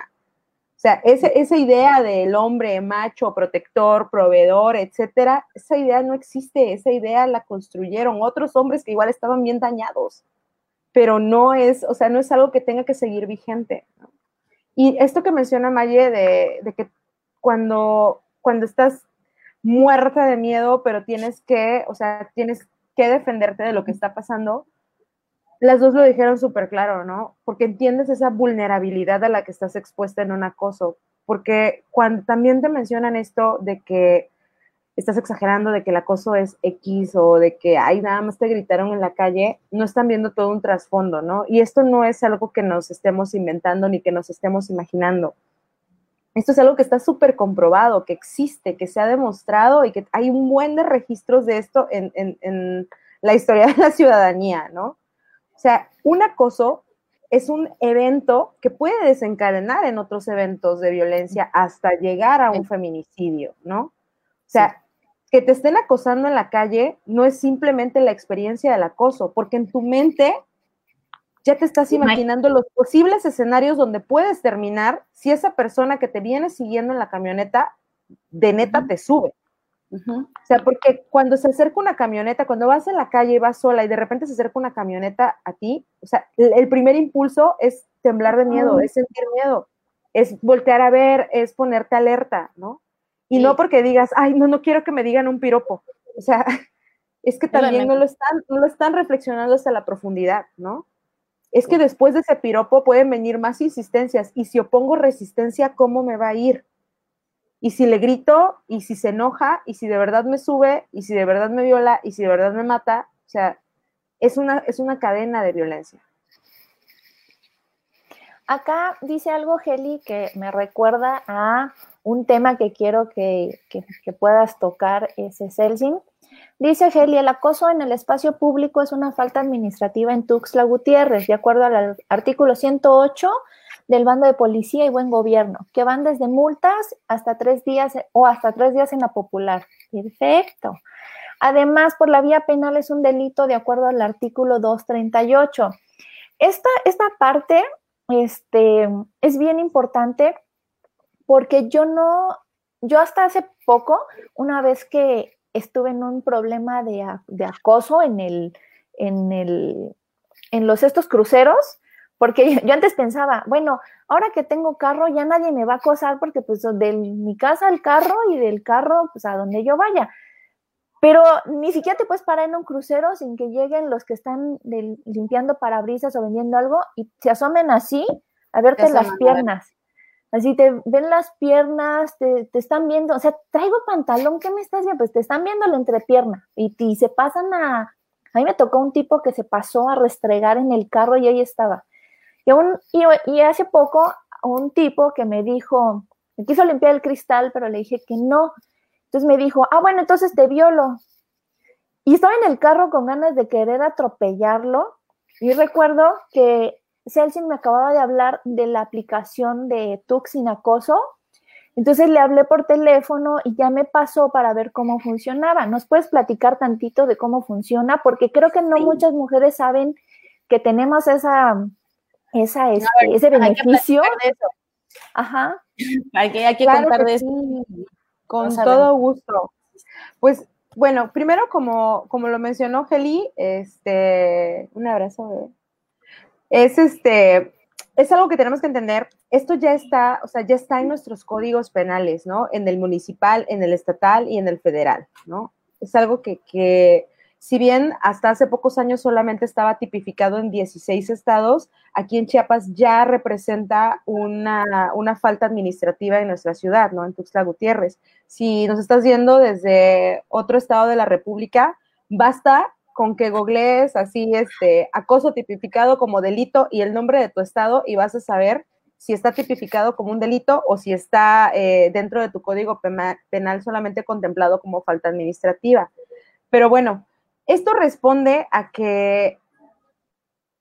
Speaker 3: Sea, esa idea del hombre macho, protector, proveedor, etcétera, esa idea no existe, esa idea la construyeron otros hombres que igual estaban bien dañados, pero no es, o sea, no es algo que tenga que seguir vigente. Y esto que menciona Maye de, de que cuando, cuando estás muerta de miedo, pero tienes que, o sea, tienes que defenderte de lo que está pasando, las dos lo dijeron súper claro, ¿no? Porque entiendes esa vulnerabilidad a la que estás expuesta en un acoso. Porque cuando también te mencionan esto de que estás exagerando, de que el acoso es X o de que, ay, nada más te gritaron en la calle, no están viendo todo un trasfondo, ¿no? Y esto no es algo que nos estemos inventando ni que nos estemos imaginando. Esto es algo que está súper comprobado, que existe, que se ha demostrado y que hay un buen de registros de esto en, en la historia de la ciudadanía, ¿no? O sea, un acoso es un evento que puede desencadenar en otros eventos de violencia hasta llegar a un feminicidio, ¿no? O sea, que te estén acosando en la calle no es simplemente la experiencia del acoso, porque en tu mente ya te estás imaginando los posibles escenarios donde puedes terminar si esa persona que te viene siguiendo en la camioneta de neta te sube. O sea, porque cuando se acerca una camioneta, cuando vas en la calle y vas sola y de repente se acerca una camioneta a ti, o sea, el, primer impulso es temblar de miedo, es sentir miedo, es voltear a ver, es ponerte alerta, ¿no? Y no porque digas, ay, no, no quiero que me digan un piropo. O sea, es que también no lo están, no lo están reflexionando hasta la profundidad, ¿no? Es que después de ese piropo pueden venir más insistencias y si opongo resistencia, ¿cómo me va a ir? Y si le grito, y si se enoja, y si de verdad me sube, y si de verdad me viola, y si de verdad me mata, o sea, es una, es una cadena de violencia.
Speaker 2: Acá dice algo, Heli, que me recuerda a un tema que quiero que, puedas tocar, ese Celsin. Dice Heli, el acoso en el espacio público es una falta administrativa en Tuxtla Gutiérrez, de acuerdo al artículo 108 del bando de policía y buen gobierno, que van desde multas hasta tres días o hasta tres días en la popular. Perfecto. Además, por la vía penal es un delito de acuerdo al artículo 238. Esta, esta parte este, es bien importante porque yo no, yo hasta hace poco, una vez que estuve en un problema de, de acoso en el, en el, en los estos cruceros, porque yo antes pensaba, bueno, ahora que tengo carro ya nadie me va a acosar porque pues de mi casa al carro y del carro pues a donde yo vaya. Pero ni siquiera te puedes parar en un crucero sin que lleguen los que están limpiando parabrisas o vendiendo algo y se asomen así a verte las piernas. Así te ven las piernas, te, están viendo, o sea, traigo pantalón, ¿qué me estás haciendo? Pues te están viendo la entrepierna y, y se pasan a... A mí me tocó un tipo que se pasó a restregar en el carro y ahí estaba. Y, hace poco un tipo que me dijo, me quiso limpiar el cristal, pero le dije que no. Entonces me dijo, ah, bueno, entonces te violo. Y estaba en el carro con ganas de querer atropellarlo. Y recuerdo que Celsin me acababa de hablar de la aplicación de Tuxin Acoso. Entonces le hablé por teléfono y ya me pasó para ver cómo funcionaba. ¿Nos puedes platicar tantito de cómo funciona? Porque creo que no muchas mujeres saben que tenemos esa, esa, este, ese beneficio. Ajá.
Speaker 3: Hay que, hay que contar de eso. Con todo gusto. Pues bueno, primero como, como lo mencionó Geli, este, un abrazo, Es este, es algo que tenemos que entender. Esto ya está, o sea, ya está en nuestros códigos penales, ¿no? En el municipal, en el estatal y en el federal, ¿no? Es algo que, que si bien hasta hace pocos años solamente estaba tipificado en 16 estados, aquí en Chiapas ya representa una, falta administrativa en nuestra ciudad, ¿no? En Tuxtla Gutiérrez. Si nos estás viendo desde otro estado de la República, basta con que googlees así este acoso tipificado como delito y el nombre de tu estado y vas a saber si está tipificado como un delito o si está eh, dentro de tu código penal solamente contemplado como falta administrativa. Pero bueno, esto responde a que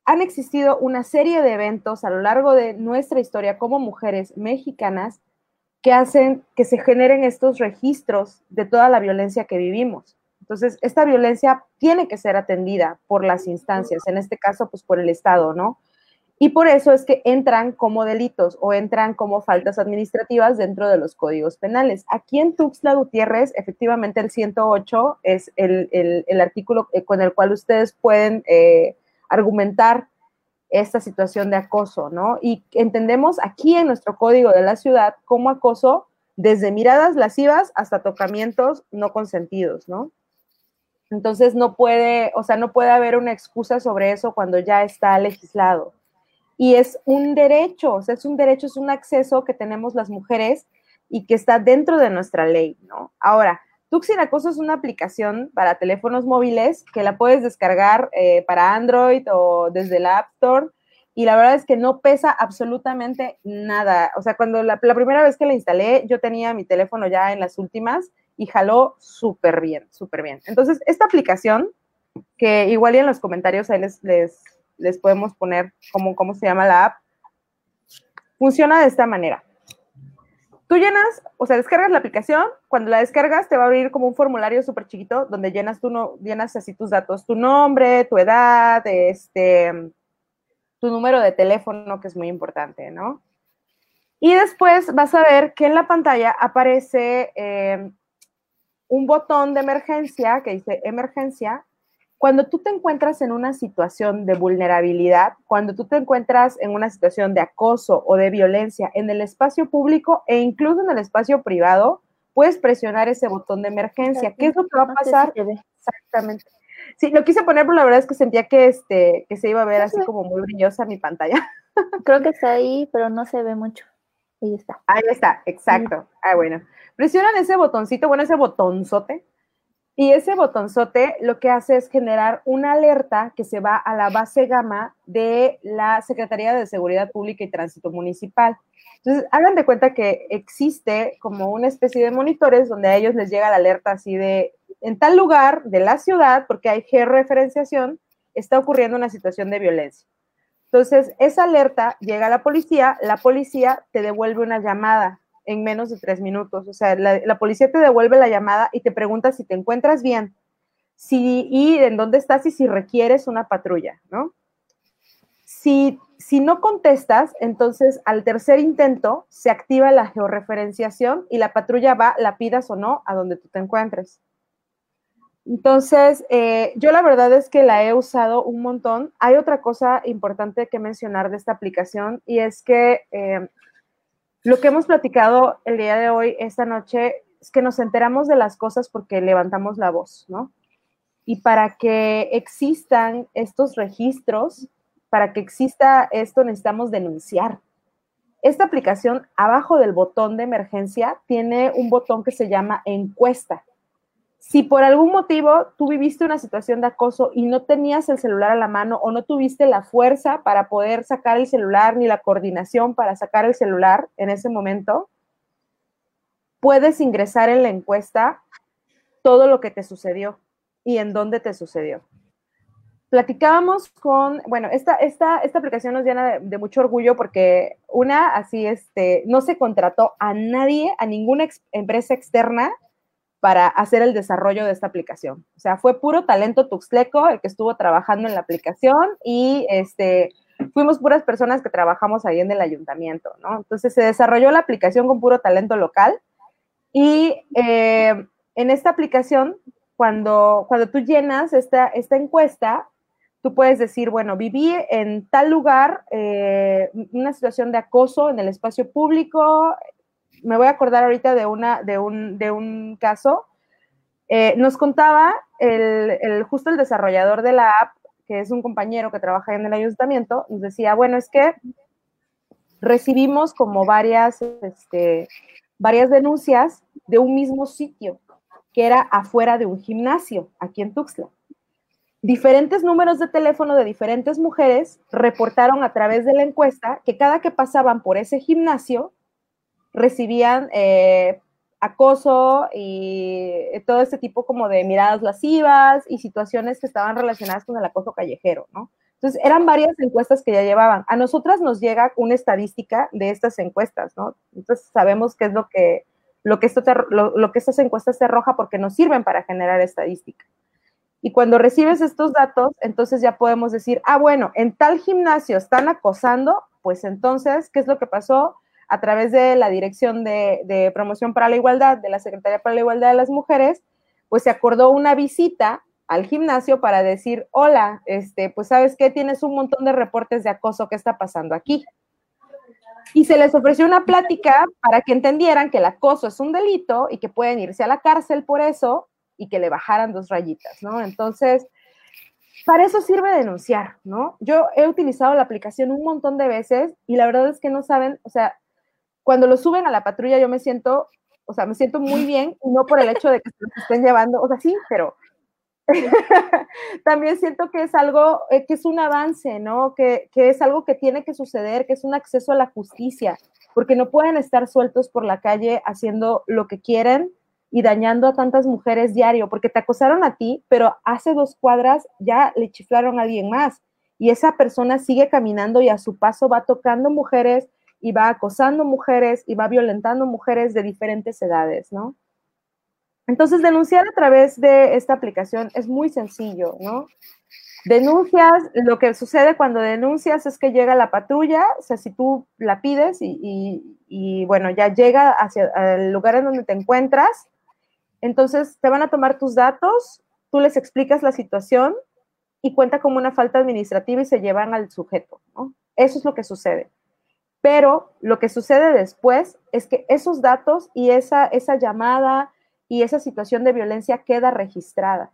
Speaker 3: han existido una serie de eventos a lo largo de nuestra historia como mujeres mexicanas que hacen que se generen estos registros de toda la violencia que vivimos. Entonces, esta violencia tiene que ser atendida por las instancias, en este caso, pues por el Estado, ¿no? Y por eso es que entran como delitos o entran como faltas administrativas dentro de los códigos penales. Aquí en Tuxtla Gutiérrez, efectivamente el 108 es el, artículo eh, con el cual ustedes pueden eh, argumentar esta situación de acoso, ¿no? Y entendemos aquí en nuestro código de la ciudad como acoso desde miradas lascivas hasta tocamientos no consentidos, ¿no? Entonces no puede, o sea, no puede haber una excusa sobre eso cuando ya está legislado y es un derecho, o sea, es un derecho, es un acceso que tenemos las mujeres y que está dentro de nuestra ley, ¿no? Ahora, Tuxin Acoso es una aplicación para teléfonos móviles que la puedes descargar eh, para Android o desde la App Store y la verdad es que no pesa absolutamente nada. O sea, cuando la, primera vez que la instalé, yo tenía mi teléfono ya en las últimas y jaló súper bien, súper bien. Entonces, esta aplicación, que igual en los comentarios ahí les, les, les podemos poner cómo, cómo se llama la app. Funciona de esta manera. Tú llenas, o sea, descargas la aplicación, cuando la descargas te va a abrir como un formulario súper chiquito donde llenas, tú no, llenas así tus datos, tu nombre, tu edad, este, tu número de teléfono, que es muy importante, ¿no? Y después vas a ver que en la pantalla aparece eh, un botón de emergencia que dice emergencia cuando tú te encuentras en una situación de vulnerabilidad, cuando tú te encuentras en una situación de acoso o de violencia en el espacio público e incluso en el espacio privado, puedes presionar ese botón de emergencia. ¿Qué es lo que va a pasar? Exactamente. Sí, lo quise poner, pero la verdad es que sentía que, este, que se iba a ver así como muy brillosa mi pantalla.
Speaker 2: Creo que está ahí, pero no se ve mucho. Ahí está.
Speaker 3: Ahí está, exacto. Ah, bueno. Presionan ese botoncito, bueno, ese botonzote, y ese botonzote lo que hace es generar una alerta que se va a la base gama de la Secretaría de Seguridad Pública y Tránsito Municipal. Entonces, hagan de cuenta que existe como una especie de monitores donde a ellos les llega la alerta así de, en tal lugar de la ciudad, porque hay georreferenciación, está ocurriendo una situación de violencia. Entonces, esa alerta llega a la policía, la policía te devuelve una llamada en menos de tres minutos. O sea, la, policía te devuelve la llamada y te pregunta si te encuentras bien, si, y en dónde estás y si requieres una patrulla, ¿no? Si, si no contestas, entonces al tercer intento se activa la georreferenciación y la patrulla va, la pidas o no, a donde tú te encuentres. Entonces, eh, yo la verdad es que la he usado un montón. Hay otra cosa importante que mencionar de esta aplicación y es que eh, lo que hemos platicado el día de hoy, esta noche, es que nos enteramos de las cosas porque levantamos la voz, ¿no? Y para que existan estos registros, para que exista esto, necesitamos denunciar. Esta aplicación, abajo del botón de emergencia, tiene un botón que se llama encuesta. Si por algún motivo tú viviste una situación de acoso y no tenías el celular a la mano o no tuviste la fuerza para poder sacar el celular ni la coordinación para sacar el celular en ese momento, puedes ingresar en la encuesta todo lo que te sucedió y en dónde te sucedió. Platicábamos con, bueno, esta, esta, esta aplicación nos llena de, mucho orgullo porque una, así, este, no se contrató a nadie, a ninguna empresa externa para hacer el desarrollo de esta aplicación. O sea, fue puro talento tuxleco el que estuvo trabajando en la aplicación y este, fuimos puras personas que trabajamos ahí en el ayuntamiento, ¿no? Entonces se desarrolló la aplicación con puro talento local y eh, en esta aplicación, cuando, cuando tú llenas esta, esta encuesta, tú puedes decir, bueno, viví en tal lugar, eh, una situación de acoso en el espacio público, me voy a acordar ahorita de, una, de, un, de un caso. Eh, nos contaba el, justo el desarrollador de la app, que es un compañero que trabaja en el ayuntamiento, nos decía, bueno, es que recibimos como varias, este, varias denuncias de un mismo sitio, que era afuera de un gimnasio, aquí en Tuxtla. Diferentes números de teléfono de diferentes mujeres reportaron a través de la encuesta que cada que pasaban por ese gimnasio, recibían eh, acoso y todo este tipo como de miradas lascivas y situaciones que estaban relacionadas con el acoso callejero, ¿no? Entonces, eran varias encuestas que ya llevaban. A nosotras nos llega una estadística de estas encuestas, ¿no? Entonces, sabemos qué es lo que, lo que, esto lo, que estas encuestas te arroja porque nos sirven para generar estadística. Y cuando recibes estos datos, entonces ya podemos decir, ah, bueno, en tal gimnasio están acosando, pues entonces, ¿qué es lo que pasó? A través de la Dirección de, Promoción para la Igualdad de la Secretaría para la Igualdad de las Mujeres, pues se acordó una visita al gimnasio para decir, hola, este, pues sabes qué, tienes un montón de reportes de acoso, ¿qué está pasando aquí? Y se les ofreció una plática para que entendieran que el acoso es un delito y que pueden irse a la cárcel por eso y que le bajaran dos rayitas, ¿no? Entonces, para eso sirve denunciar, ¿no? Yo he utilizado la aplicación un montón de veces y la verdad es que no saben, o sea, cuando lo suben a la patrulla yo me siento, o sea, me siento muy bien, no por el hecho de que se estén llevando, o sea, sí, pero también siento que es algo, eh, que es un avance, ¿no? Que, que, es algo que tiene que suceder, que es un acceso a la justicia, porque no pueden estar sueltos por la calle haciendo lo que quieren y dañando a tantas mujeres diario, porque te acosaron a ti, pero hace dos cuadras ya le chiflaron a alguien más y esa persona sigue caminando y a su paso va tocando mujeres, y va acosando mujeres y va violentando mujeres de diferentes edades, ¿no? Entonces, denunciar a través de esta aplicación es muy sencillo, ¿no? Denuncias, lo que sucede cuando denuncias es que llega la patrulla, o sea, si tú la pides y, bueno, ya llega hacia el lugar en donde te encuentras, entonces te van a tomar tus datos, tú les explicas la situación y cuenta como una falta administrativa y se llevan al sujeto, ¿no? Eso es lo que sucede. Pero lo que sucede después es que esos datos y esa, esa llamada y esa situación de violencia queda registrada.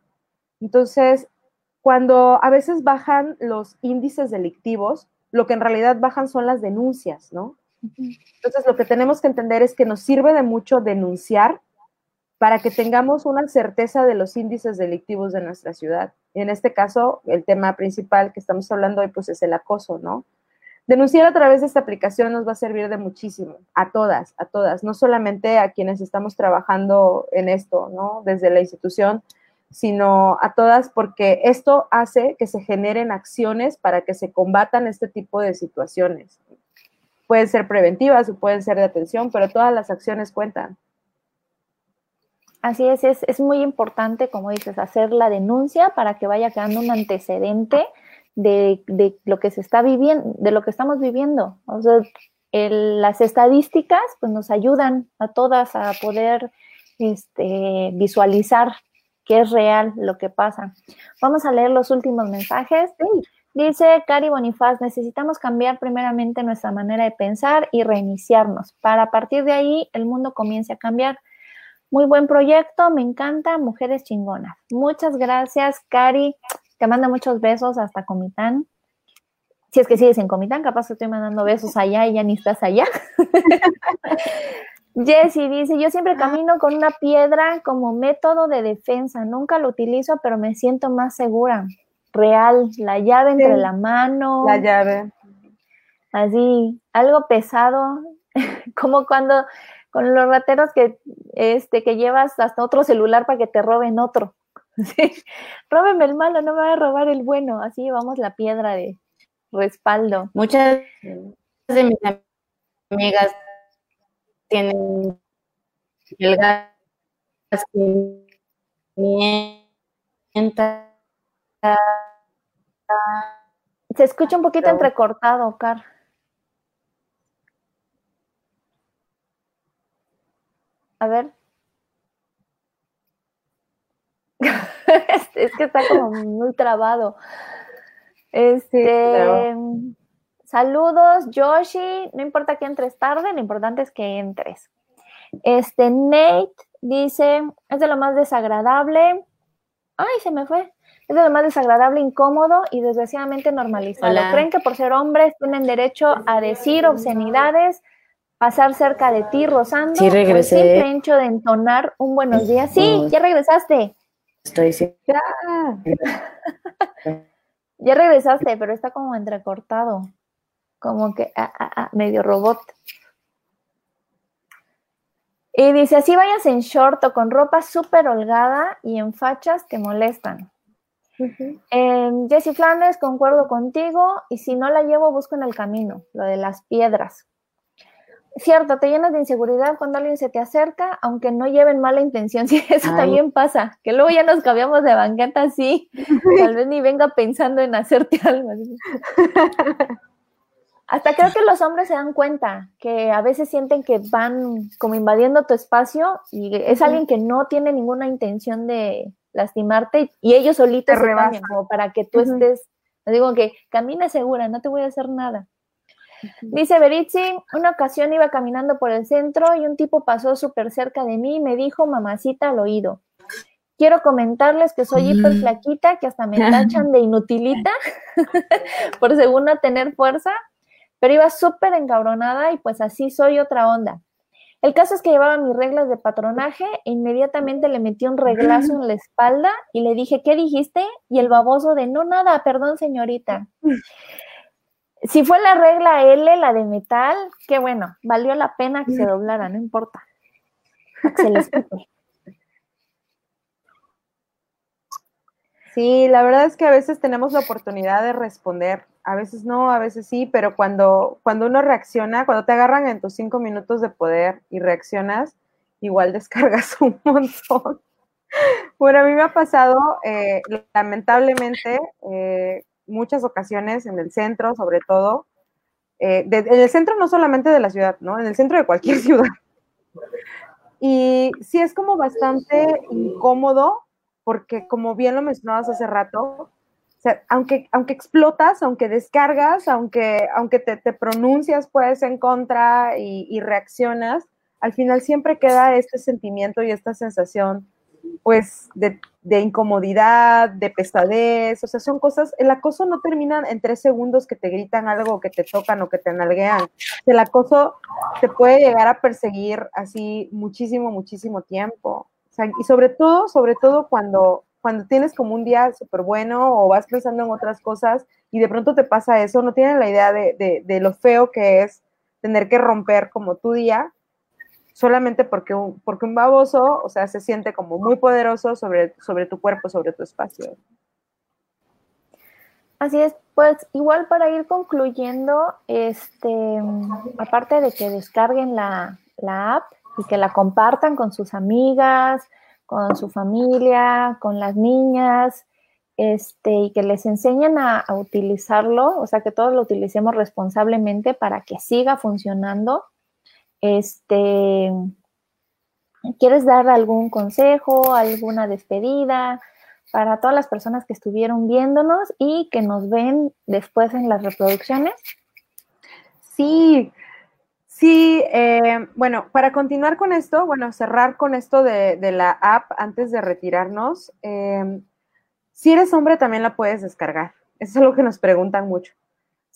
Speaker 3: Entonces, cuando a veces bajan los índices delictivos, lo que en realidad bajan son las denuncias, ¿no? Entonces, lo que tenemos que entender es que nos sirve de mucho denunciar para que tengamos una certeza de los índices delictivos de nuestra ciudad. Y en este caso, el tema principal que estamos hablando hoy, pues es el acoso, ¿no? Denunciar a través de esta aplicación nos va a servir de muchísimo, a todas, a todas, no solamente a quienes estamos trabajando en esto, ¿no? Desde la institución, sino a todas porque esto hace que se generen acciones para que se combatan este tipo de situaciones. Pueden ser preventivas o pueden ser de atención, pero todas las acciones cuentan.
Speaker 2: Así es, es, muy importante, como dices, hacer la denuncia para que vaya quedando un antecedente de, lo que se está viviendo, de lo que estamos viviendo. O sea, las estadísticas pues, nos ayudan a todas a poder este, visualizar que es real lo que pasa. Vamos a leer los últimos mensajes. Dice Cari Bonifaz, necesitamos cambiar primeramente nuestra manera de pensar y reiniciarnos. Para a partir de ahí el mundo comience a cambiar. Muy buen proyecto, me encanta, mujeres chingonas. Muchas gracias, Cari. Te mando muchos besos hasta Comitán. Si es que sigues en Comitán, capaz que estoy mandando besos allá y ya ni estás allá. Jessie dice, yo siempre camino con una piedra como método de defensa, nunca lo utilizo, pero me siento más segura. Real, la llave entre la mano.
Speaker 3: La llave.
Speaker 2: Así, algo pesado, como cuando con los rateros que, este, que llevas hasta otro celular para que te roben otro. ¿Sí? Róbeme el malo, no me va a robar el bueno. Así llevamos la piedra de respaldo.
Speaker 1: Muchas de mis amigas tienen el gas
Speaker 2: Se escucha un poquito entrecortado, Car. A ver. es que está como muy trabado. Este. Saludos, Yoshi. No importa que entres tarde, lo importante es que entres. Este Nate dice: es de lo más desagradable. Ay, se me fue. Es de lo más desagradable, incómodo y desgraciadamente normalizado. ¿Creen que por ser hombres tienen derecho a decir obscenidades, pasar cerca de ti rozando?
Speaker 1: Sí, regresé.
Speaker 2: O el simple hecho de entonar un buenos días. Sí, ya regresaste.
Speaker 1: Estoy.
Speaker 2: Ya. ya regresaste, pero está como entrecortado como que ah, ah, ah, medio robot. Y dice, así vayas en short o con ropa súper holgada y en fachas que molestan. Em, Jessie Flanders, concuerdo contigo, y si no la llevo, busco en el camino, lo de las piedras. Cierto, te llenas de inseguridad cuando alguien se te acerca, aunque no lleven mala intención, sí, eso también pasa, que luego ya nos cambiamos de banqueta así, tal vez ni venga pensando en hacerte algo. Hasta creo que los hombres se dan cuenta que a veces sienten que van como invadiendo tu espacio y es alguien que no tiene ninguna intención de lastimarte y ellos solitos se cambian como para que tú estés, digo que camina segura, no te voy a hacer nada. Dice Beritzi, una ocasión iba caminando por el centro y un tipo pasó súper cerca de mí y me dijo mamacita al oído. Quiero comentarles que soy hiper mm. flaquita, que hasta me tachan de inutilita por según no tener fuerza pero iba súper encabronada y pues así soy otra onda. El caso es que llevaba mis reglas de patronaje e inmediatamente le metí un reglazo en la espalda y le dije, ¿qué dijiste? Y el baboso de, no, nada, perdón, señorita. Si fue la regla L, la de metal, qué bueno, valió la pena que se doblara, no importa. se les
Speaker 3: Sí, Sí, la verdad es que a veces tenemos la oportunidad de responder, a veces no, a veces sí, pero cuando, cuando uno reacciona, cuando te agarran en tus cinco minutos de poder y reaccionas, igual descargas un montón. Bueno, a mí me ha pasado, eh, lamentablemente, eh, muchas ocasiones en el centro, sobre todo, eh, en el centro no solamente de la ciudad, ¿no? En el centro de cualquier ciudad. Y sí es como bastante incómodo, porque como bien lo mencionabas hace rato, aunque, aunque explotas, aunque descargas, aunque, aunque te, pronuncias pues en contra y reaccionas, al final siempre queda este sentimiento y esta sensación pues de, incomodidad, de pesadez, o sea, son cosas, el acoso no termina en tres segundos que te gritan algo, que te tocan o que te nalguean. El acoso te puede llegar a perseguir así muchísimo, muchísimo tiempo. y sobre todo, sobre todo cuando, cuando tienes como un día súper bueno o vas pensando en otras cosas y de pronto te pasa eso, no tienen la idea de, de lo feo que es tener que romper como tu día solamente porque un, porque un baboso, o sea, se siente como muy poderoso sobre, sobre tu cuerpo, sobre tu espacio.
Speaker 2: Así es, pues igual para ir concluyendo, este, aparte de que descarguen la, app y que la compartan con sus amigas, con su familia, con las niñas, este, y que les enseñen a, utilizarlo, o sea, que todos lo utilicemos responsablemente para que siga funcionando. Este, ¿quieres dar algún consejo, alguna despedida para todas las personas que estuvieron viéndonos y que nos ven después en las reproducciones?
Speaker 3: Sí, sí, eh, bueno, para continuar con esto, bueno, cerrar con esto de, la app antes de retirarnos, eh, si eres hombre también la puedes descargar. Eso es algo que nos preguntan mucho.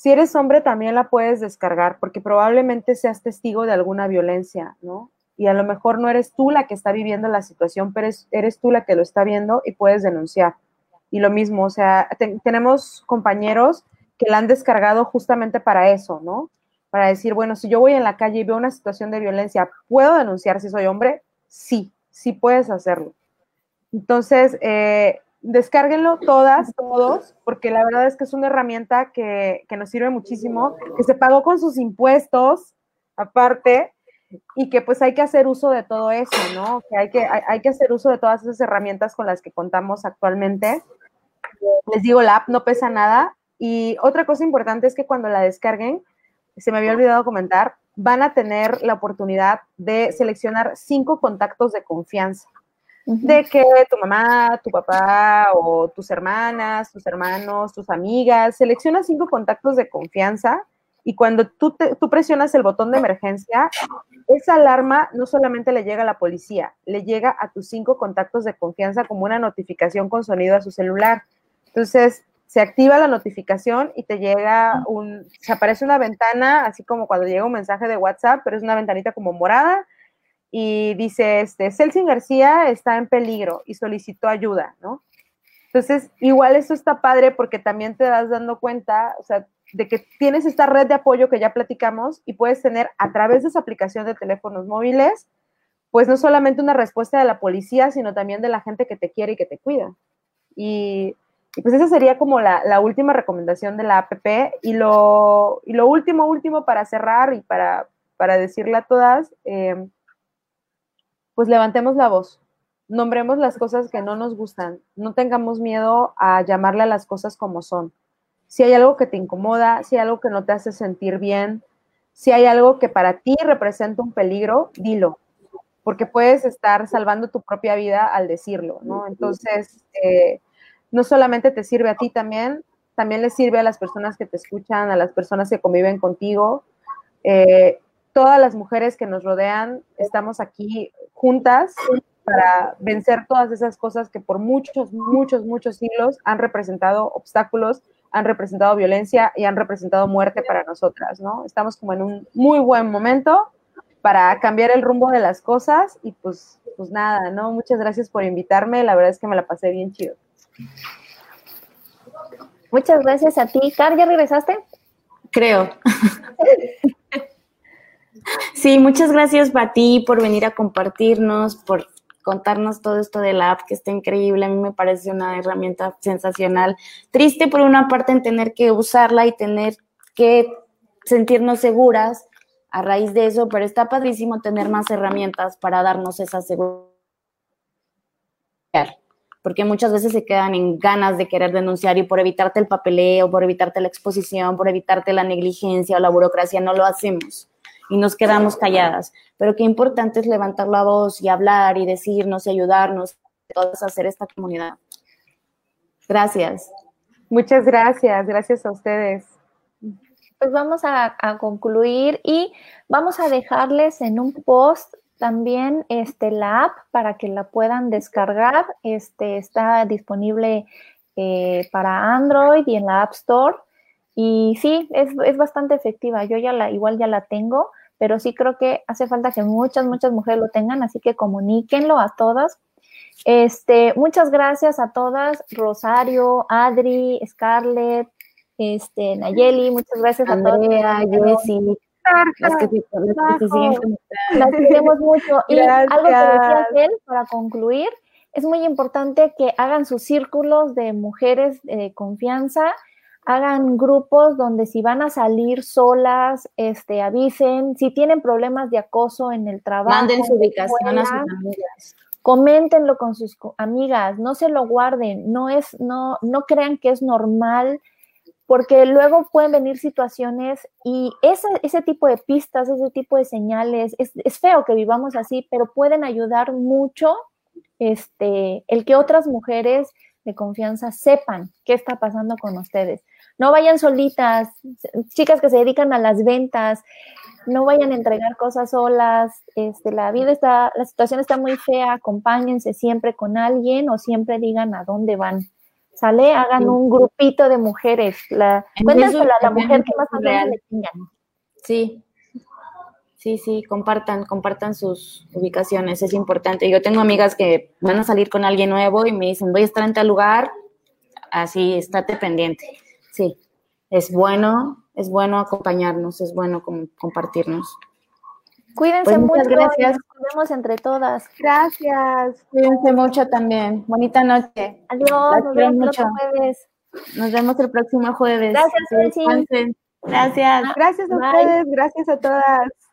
Speaker 3: Si eres hombre, también la puedes descargar porque probablemente seas testigo de alguna violencia, ¿no? Y a lo mejor no eres tú la que está viviendo la situación, pero eres, tú la que lo está viendo y puedes denunciar. Y lo mismo, o sea, tenemos compañeros que la han descargado justamente para eso, ¿no? Para decir, bueno, si yo voy en la calle y veo una situación de violencia, ¿puedo denunciar si soy hombre? Sí, sí puedes hacerlo. Entonces, eh, descárguenlo todas, todos, porque la verdad es que es una herramienta que, nos sirve muchísimo, que se pagó con sus impuestos aparte y que pues hay que hacer uso de todo eso, ¿no? Que hay que, hay, que hacer uso de todas esas herramientas con las que contamos actualmente. Les digo, la app no pesa nada. Y otra cosa importante es que cuando la descarguen, se me había olvidado comentar, van a tener la oportunidad de seleccionar cinco contactos de confianza de que tu mamá, tu papá o tus hermanas, tus hermanos, tus amigas, selecciona cinco contactos de confianza y cuando tú, tú presionas el botón de emergencia, esa alarma no solamente le llega a la policía, le llega a tus cinco contactos de confianza como una notificación con sonido a su celular. Entonces, se activa la notificación y te llega un, se aparece una ventana, así como cuando llega un mensaje de WhatsApp, pero es una ventanita como morada y dice, este, Celsin García está en peligro y solicitó ayuda, ¿no? Entonces, igual eso está padre porque también te das dando cuenta, o sea, de que tienes esta red de apoyo que ya platicamos y puedes tener a través de esa aplicación de teléfonos móviles, pues no solamente una respuesta de la policía, sino también de la gente que te quiere y que te cuida. Y, pues esa sería como la, última recomendación de la APP. Y lo, y lo último, último para cerrar y para, para decirle a todas, eh, pues levantemos la voz, nombremos las cosas que no nos gustan, no tengamos miedo a llamarle a las cosas como son. Si hay algo que te incomoda, si hay algo que no te hace sentir bien, si hay algo que para ti representa un peligro, dilo, porque puedes estar salvando tu propia vida al decirlo, ¿no? Entonces, eh, no solamente te sirve a ti también, también le sirve a las personas que te escuchan, a las personas que conviven contigo. Eh, todas las mujeres que nos rodean estamos aquí juntas para vencer todas esas cosas que por muchos, muchos, muchos siglos han representado obstáculos, han representado violencia y han representado muerte para nosotras, ¿no? Estamos como en un muy buen momento para cambiar el rumbo de las cosas y pues, pues nada, ¿no? Muchas gracias por invitarme, la verdad es que me la pasé bien chido.
Speaker 2: Muchas gracias a ti. Car, ¿ya regresaste?
Speaker 1: Creo. Sí, muchas gracias a ti por venir a compartirnos, por contarnos todo esto de la app, que está increíble. A mí me parece una herramienta sensacional. Triste por una parte en tener que usarla y tener que sentirnos seguras a raíz de eso, pero está padrísimo tener más herramientas para darnos esa seguridad. Porque muchas veces se quedan en ganas de querer denunciar y por evitarte el papeleo, por evitarte la exposición, por evitarte la negligencia o la burocracia, no lo hacemos y nos quedamos calladas. Pero qué importante es levantar la voz y hablar y decirnos y ayudarnos, todos a hacer esta comunidad. Gracias.
Speaker 3: Muchas gracias, gracias a ustedes.
Speaker 2: Pues vamos a, concluir y vamos a dejarles en un post también este, la app para que la puedan descargar. Este, está disponible eh, para Android y en la App Store. Y sí, es, es, bastante efectiva. Yo ya la, igual ya la tengo, pero sí creo que hace falta que muchas, muchas mujeres lo tengan, así que comuníquenlo a todas. Este, muchas gracias a todas, Rosario, Adri, Scarlett, este, Nayeli, muchas gracias a todas.
Speaker 1: Jessie, las que.
Speaker 2: Las queremos mucho. Y algo que decía él, para concluir, es muy importante que hagan sus círculos de mujeres de confianza hagan grupos donde si van a salir solas, este, avisen, si tienen problemas de acoso en el trabajo.
Speaker 1: Manden su ubicación a sus amigas.
Speaker 2: Coméntenlo con sus amigas, no se lo guarden, no es, no, no crean que es normal, porque luego pueden venir situaciones y ese, ese tipo de pistas, ese tipo de señales, es, es feo que vivamos así, pero pueden ayudar mucho este, el que otras mujeres de confianza sepan qué está pasando con ustedes. No vayan solitas, chicas que se dedican a las ventas, no vayan a entregar cosas solas. Este, la vida está, la situación está muy fea, acompáñense siempre con alguien o siempre digan a dónde van. ¿Sale? Hagan un grupito de mujeres. La, a la mujer que más real le tengan.
Speaker 1: Sí, Sí, sí, compartan, compartan sus ubicaciones, es importante. Yo tengo amigas que van a salir con alguien nuevo y me dicen, voy a estar en tal lugar, así, estate pendiente. Sí, es bueno, es bueno acompañarnos, es bueno compartirnos.
Speaker 2: Cuídense pues mucho, gracias. Nos vemos entre todas.
Speaker 3: Gracias.
Speaker 1: Cuídense mucho también. Bonita noche.
Speaker 2: Adiós, nos vemos el jueves.
Speaker 1: Nos vemos el próximo jueves.
Speaker 2: Gracias,
Speaker 1: Gracias.
Speaker 3: Gracias a ustedes, gracias a todas.